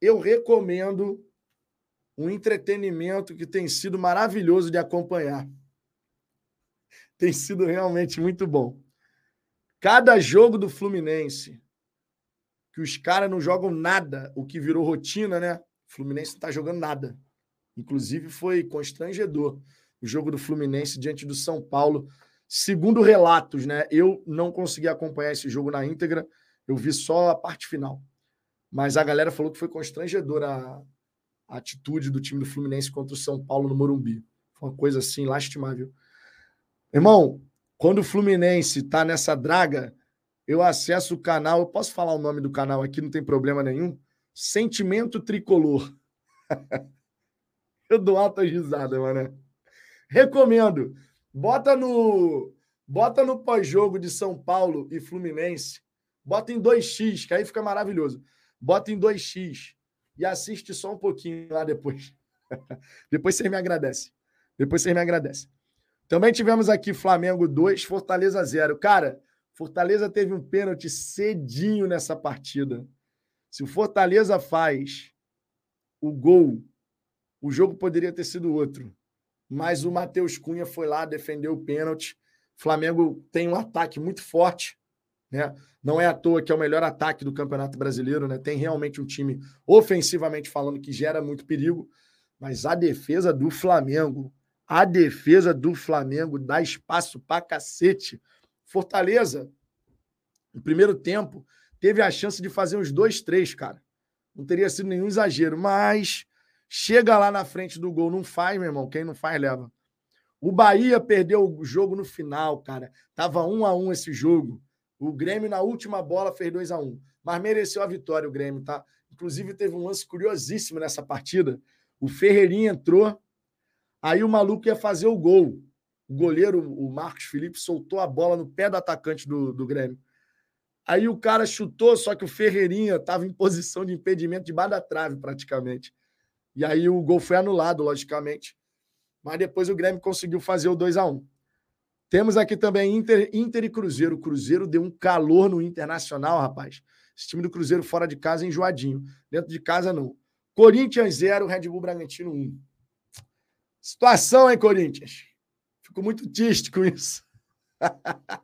eu recomendo um entretenimento que tem sido maravilhoso de acompanhar. Tem sido realmente muito bom. Cada jogo do Fluminense, que os caras não jogam nada, o que virou rotina, né? O Fluminense não está jogando nada. Inclusive, foi constrangedor o jogo do Fluminense diante do São Paulo. Segundo relatos, né? Eu não consegui acompanhar esse jogo na íntegra, eu vi só a parte final. Mas a galera falou que foi constrangedora a, atitude do time do Fluminense contra o São Paulo no Morumbi. Foi uma coisa assim lastimável. Irmão, quando o Fluminense está nessa draga, eu acesso o canal, eu posso falar o nome do canal aqui, não tem problema nenhum. Sentimento Tricolor. eu dou alta risada, mano. Recomendo. Bota no bota no pós-jogo de São Paulo e Fluminense. Bota em 2x, que aí fica maravilhoso. Bota em 2x e assiste só um pouquinho lá depois. depois você me agradece. Depois você me agradece. Também tivemos aqui Flamengo 2, Fortaleza 0. Cara, Fortaleza teve um pênalti cedinho nessa partida. Se o Fortaleza faz o gol, o jogo poderia ter sido outro. Mas o Matheus Cunha foi lá, defendeu o pênalti. Flamengo tem um ataque muito forte. Né? Não é à toa que é o melhor ataque do Campeonato Brasileiro. Né? Tem realmente um time, ofensivamente falando, que gera muito perigo. Mas a defesa do Flamengo a defesa do Flamengo dá espaço para cacete. Fortaleza, no primeiro tempo, teve a chance de fazer uns dois, três, cara. Não teria sido nenhum exagero, mas chega lá na frente do gol, não faz, meu irmão. Quem não faz, leva. O Bahia perdeu o jogo no final, cara. Tava um a um esse jogo. O Grêmio, na última bola, fez 2 a 1 um. Mas mereceu a vitória, o Grêmio, tá? Inclusive, teve um lance curiosíssimo nessa partida. O Ferreirinha entrou, Aí o maluco ia fazer o gol. O goleiro, o Marcos Felipe, soltou a bola no pé do atacante do, do Grêmio. Aí o cara chutou, só que o Ferreirinha estava em posição de impedimento debaixo da trave, praticamente. E aí o gol foi anulado, logicamente. Mas depois o Grêmio conseguiu fazer o 2 a 1 Temos aqui também Inter, Inter e Cruzeiro. O Cruzeiro deu um calor no Internacional, rapaz. Esse time do Cruzeiro fora de casa é enjoadinho. Dentro de casa, não. Corinthians 0, Red Bull Bragantino 1. Situação, hein, Corinthians? Fico muito triste com isso.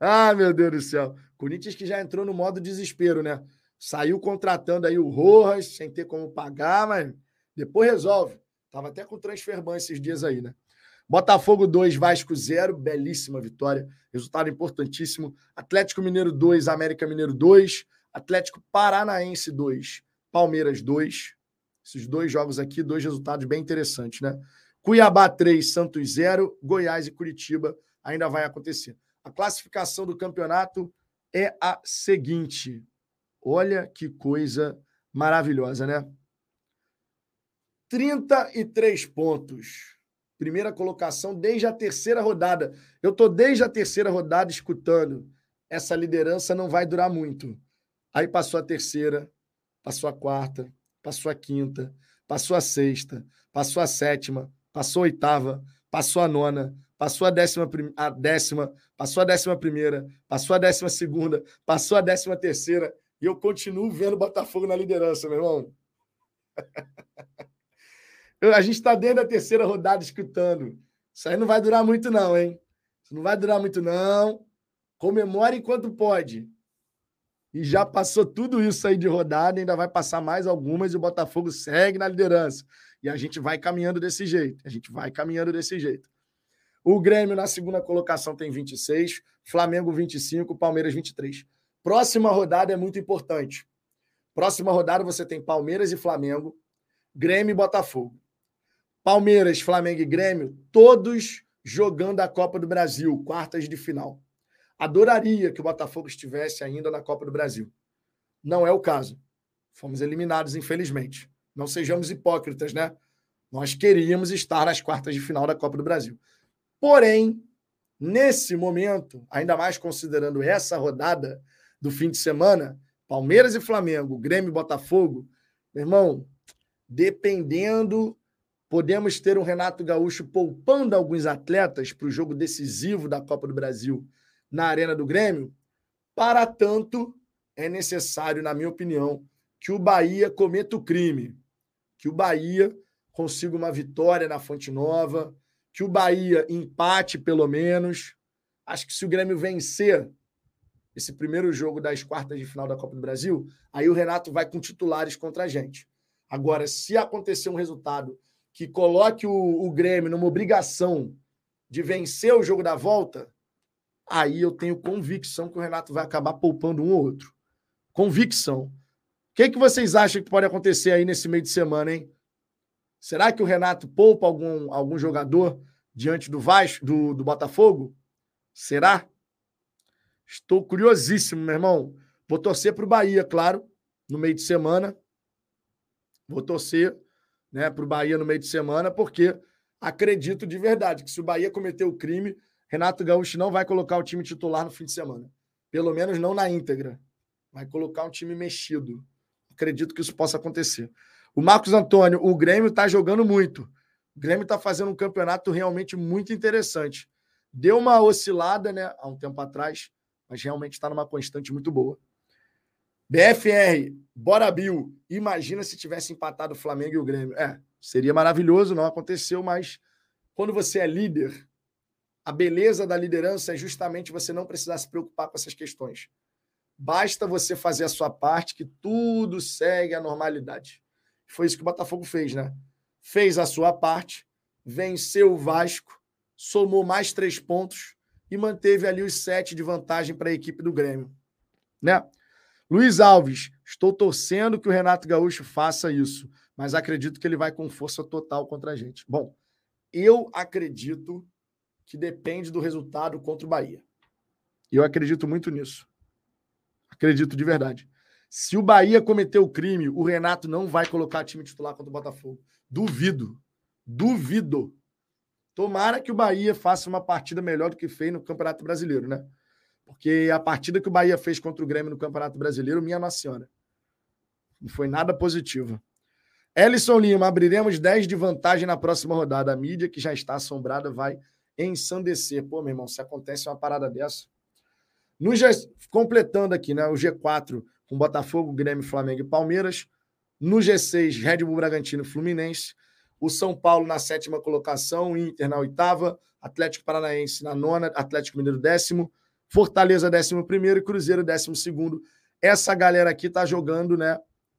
ah, meu Deus do céu. Corinthians que já entrou no modo desespero, né? Saiu contratando aí o Rojas, sem ter como pagar, mas depois resolve. Tava até com transferban esses dias aí, né? Botafogo 2, Vasco 0, belíssima vitória, resultado importantíssimo. Atlético Mineiro 2, América Mineiro 2, Atlético Paranaense 2, Palmeiras 2. Esses dois jogos aqui, dois resultados bem interessantes, né? Cuiabá 3, Santos 0, Goiás e Curitiba ainda vai acontecer. A classificação do campeonato é a seguinte. Olha que coisa maravilhosa, né? 33 pontos. Primeira colocação desde a terceira rodada. Eu estou desde a terceira rodada escutando. Essa liderança não vai durar muito. Aí passou a terceira, passou a quarta, passou a quinta, passou a sexta, passou a sétima, passou a oitava, passou a nona, passou a décima, a décima, passou a décima primeira, passou a décima segunda, passou a décima terceira, e eu continuo vendo o Botafogo na liderança, meu irmão. A gente está dentro da terceira rodada escutando. Isso aí não vai durar muito, não, hein? Isso não vai durar muito, não. Comemore enquanto pode. E já passou tudo isso aí de rodada, ainda vai passar mais algumas e o Botafogo segue na liderança. E a gente vai caminhando desse jeito. A gente vai caminhando desse jeito. O Grêmio na segunda colocação tem 26, Flamengo 25, Palmeiras 23. Próxima rodada é muito importante. Próxima rodada você tem Palmeiras e Flamengo, Grêmio e Botafogo. Palmeiras, Flamengo e Grêmio, todos jogando a Copa do Brasil, quartas de final. Adoraria que o Botafogo estivesse ainda na Copa do Brasil. Não é o caso. Fomos eliminados, infelizmente. Não sejamos hipócritas, né? Nós queríamos estar nas quartas de final da Copa do Brasil. Porém, nesse momento, ainda mais considerando essa rodada do fim de semana, Palmeiras e Flamengo, Grêmio e Botafogo, meu irmão, dependendo, podemos ter um Renato Gaúcho poupando alguns atletas para o jogo decisivo da Copa do Brasil na Arena do Grêmio. Para tanto, é necessário, na minha opinião, que o Bahia cometa o crime, que o Bahia consiga uma vitória na Fonte Nova, que o Bahia empate pelo menos. Acho que se o Grêmio vencer esse primeiro jogo das quartas de final da Copa do Brasil, aí o Renato vai com titulares contra a gente. Agora, se acontecer um resultado que coloque o, o Grêmio numa obrigação de vencer o jogo da volta, aí eu tenho convicção que o Renato vai acabar poupando um ou outro. Convicção. O que, que vocês acham que pode acontecer aí nesse meio de semana, hein? Será que o Renato poupa algum, algum jogador diante do Vasco, do, do Botafogo? Será? Estou curiosíssimo, meu irmão. Vou torcer para o Bahia, claro, no meio de semana. Vou torcer né, para o Bahia no meio de semana, porque acredito de verdade que se o Bahia cometer o crime, Renato Gaúcho não vai colocar o time titular no fim de semana. Pelo menos não na íntegra. Vai colocar um time mexido. Acredito que isso possa acontecer. O Marcos Antônio, o Grêmio está jogando muito. O Grêmio está fazendo um campeonato realmente muito interessante. Deu uma oscilada, né, há um tempo atrás, mas realmente está numa constante muito boa. BFR, bora Bill. Imagina se tivesse empatado o Flamengo e o Grêmio. É, seria maravilhoso, não aconteceu, mas quando você é líder, a beleza da liderança é justamente você não precisar se preocupar com essas questões. Basta você fazer a sua parte que tudo segue a normalidade. Foi isso que o Botafogo fez, né? Fez a sua parte, venceu o Vasco, somou mais três pontos e manteve ali os sete de vantagem para a equipe do Grêmio. Né? Luiz Alves, estou torcendo que o Renato Gaúcho faça isso, mas acredito que ele vai com força total contra a gente. Bom, eu acredito que depende do resultado contra o Bahia. E eu acredito muito nisso. Acredito de verdade. Se o Bahia cometer o crime, o Renato não vai colocar time titular contra o Botafogo. Duvido. Duvido. Tomara que o Bahia faça uma partida melhor do que fez no Campeonato Brasileiro, né? Porque a partida que o Bahia fez contra o Grêmio no Campeonato Brasileiro, minha Nossa Senhora, não foi nada positiva. Ellison Lima, abriremos 10 de vantagem na próxima rodada. A mídia, que já está assombrada, vai ensandecer. Pô, meu irmão, se acontece uma parada dessa. No. Completando aqui, né? O G4 com Botafogo, Grêmio, Flamengo e Palmeiras. No G6, Red Bull Bragantino e Fluminense. O São Paulo na sétima colocação, Inter na oitava, Atlético Paranaense na nona, Atlético Mineiro décimo, Fortaleza décimo primeiro e Cruzeiro décimo segundo. Essa galera aqui tá jogando, né,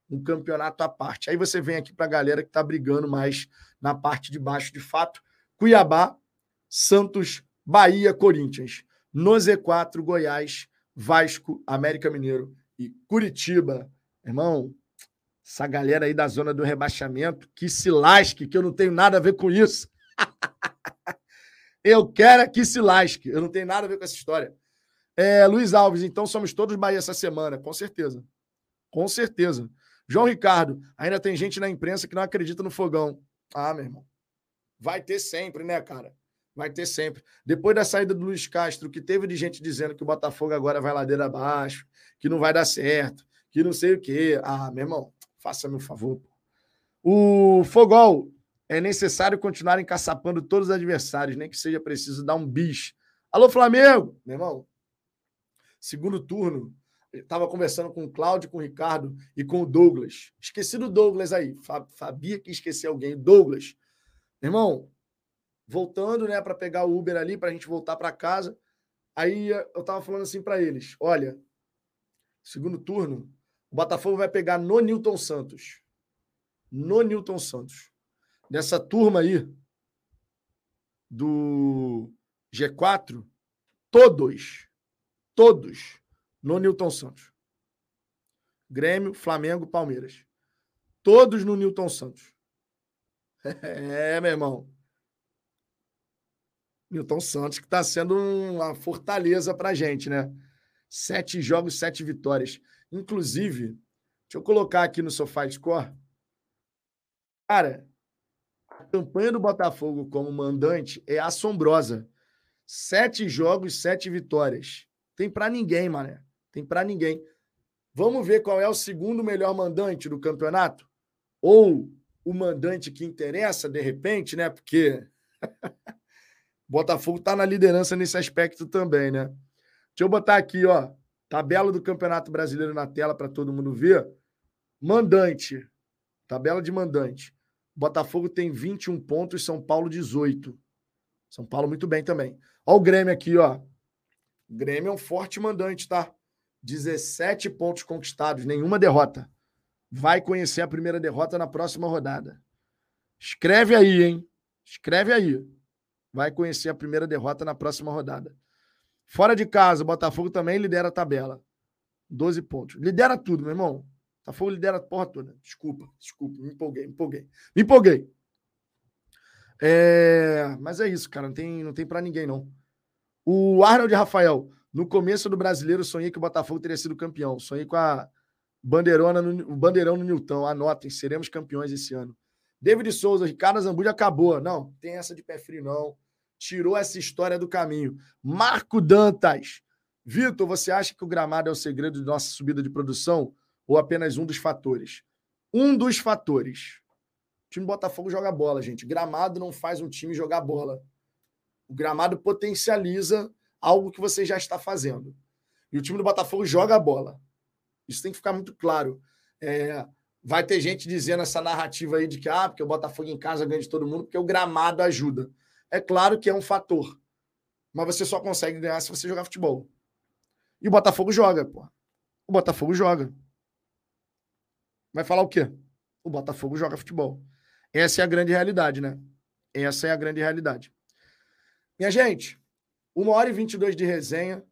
um campeonato à parte. Aí você vem aqui para a galera que tá brigando mais na parte de baixo de fato. Cuiabá, Santos, Bahia, Corinthians. No Z4, Goiás, Vasco, América Mineiro e Curitiba. Irmão, essa galera aí da zona do rebaixamento, que se lasque, que eu não tenho nada a ver com isso. eu quero é que se lasque, eu não tenho nada a ver com essa história. É, Luiz Alves, então somos todos Bahia essa semana, com certeza. Com certeza. João Ricardo, ainda tem gente na imprensa que não acredita no fogão. Ah, meu irmão. Vai ter sempre, né, cara? Vai ter sempre. Depois da saída do Luiz Castro, que teve de gente dizendo que o Botafogo agora vai ladeira abaixo, que não vai dar certo, que não sei o quê. Ah, meu irmão, faça-me um favor. O Fogol, é necessário continuar encaçapando todos os adversários, nem que seja preciso dar um bis. Alô, Flamengo! Meu irmão, segundo turno, estava conversando com o Cláudio, com o Ricardo e com o Douglas. Esqueci do Douglas aí. Sabia que esqueci alguém. Douglas. Irmão, voltando, né, para pegar o Uber ali, para a gente voltar para casa. Aí eu tava falando assim para eles: olha, segundo turno, o Botafogo vai pegar no Newton Santos. No Newton Santos. Nessa turma aí do G4, todos, todos no Newton Santos. Grêmio, Flamengo, Palmeiras. Todos no Newton Santos. É, meu irmão. Newton Santos, que está sendo uma fortaleza para a gente, né? Sete jogos, sete vitórias. Inclusive, deixa eu colocar aqui no Sofá Score. Cara, a campanha do Botafogo como mandante é assombrosa. Sete jogos, sete vitórias. Tem para ninguém, mané. Tem para ninguém. Vamos ver qual é o segundo melhor mandante do campeonato? Ou o mandante que interessa, de repente, né? Porque Botafogo está na liderança nesse aspecto também, né? Deixa eu botar aqui, ó. Tabela do Campeonato Brasileiro na tela para todo mundo ver. Mandante. Tabela de mandante. Botafogo tem 21 pontos, São Paulo 18. São Paulo muito bem também. Olha o Grêmio aqui, ó. Grêmio é um forte mandante, tá? 17 pontos conquistados, nenhuma derrota. Vai conhecer a primeira derrota na próxima rodada. Escreve aí, hein? Escreve aí. Vai conhecer a primeira derrota na próxima rodada. Fora de casa, o Botafogo também lidera a tabela. 12 pontos. Lidera tudo, meu irmão. Botafogo lidera a porra toda. Desculpa, desculpa. Me empolguei, me empolguei. Me empolguei. É... Mas é isso, cara. Não tem, não tem para ninguém, não. O Arnold Rafael. No começo do brasileiro, sonhei que o Botafogo teria sido campeão. Sonhei com a bandeirona no, o bandeirão no Nilton. Anotem, seremos campeões esse ano. David Souza, Ricardo Zambuja acabou. Não, tem essa de pé frio, não. Tirou essa história do caminho. Marco Dantas. Vitor, você acha que o gramado é o segredo de nossa subida de produção? ou apenas um dos fatores? Um dos fatores. O time Botafogo joga bola, gente. Gramado não faz um time jogar bola. O gramado potencializa algo que você já está fazendo. E o time do Botafogo joga bola. Isso tem que ficar muito claro. É, vai ter gente dizendo essa narrativa aí de que ah, porque o Botafogo em casa ganha de todo mundo, porque o gramado ajuda. É claro que é um fator. Mas você só consegue ganhar se você jogar futebol. E o Botafogo joga, pô. O Botafogo joga. Vai falar o quê? O Botafogo joga futebol. Essa é a grande realidade, né? Essa é a grande realidade. Minha gente, uma hora e 22 de resenha.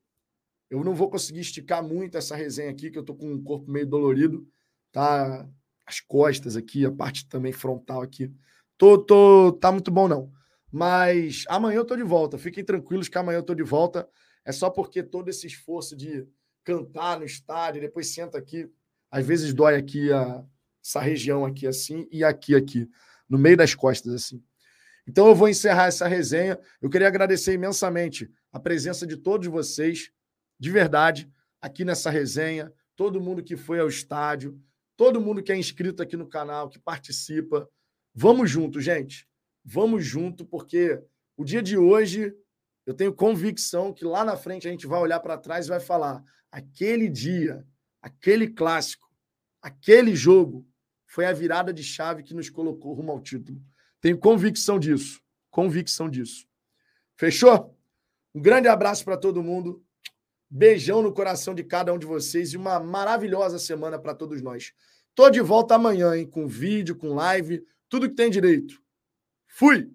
Eu não vou conseguir esticar muito essa resenha aqui, que eu tô com um corpo meio dolorido, tá? As costas aqui, a parte também frontal aqui. Tô, tô, tá muito bom, não. Mas amanhã eu tô de volta. Fiquem tranquilos que amanhã eu tô de volta. É só porque todo esse esforço de cantar no estádio, depois senta aqui, às vezes dói aqui a, essa região aqui assim e aqui aqui, no meio das costas assim. Então eu vou encerrar essa resenha. Eu queria agradecer imensamente a presença de todos vocês, de verdade, aqui nessa resenha, todo mundo que foi ao estádio, todo mundo que é inscrito aqui no canal, que participa. Vamos junto, gente. Vamos junto, porque o dia de hoje eu tenho convicção que lá na frente a gente vai olhar para trás e vai falar: aquele dia, aquele clássico Aquele jogo foi a virada de chave que nos colocou rumo ao título. Tenho convicção disso. Convicção disso. Fechou? Um grande abraço para todo mundo. Beijão no coração de cada um de vocês e uma maravilhosa semana para todos nós. Tô de volta amanhã, hein? Com vídeo, com live, tudo que tem direito. Fui!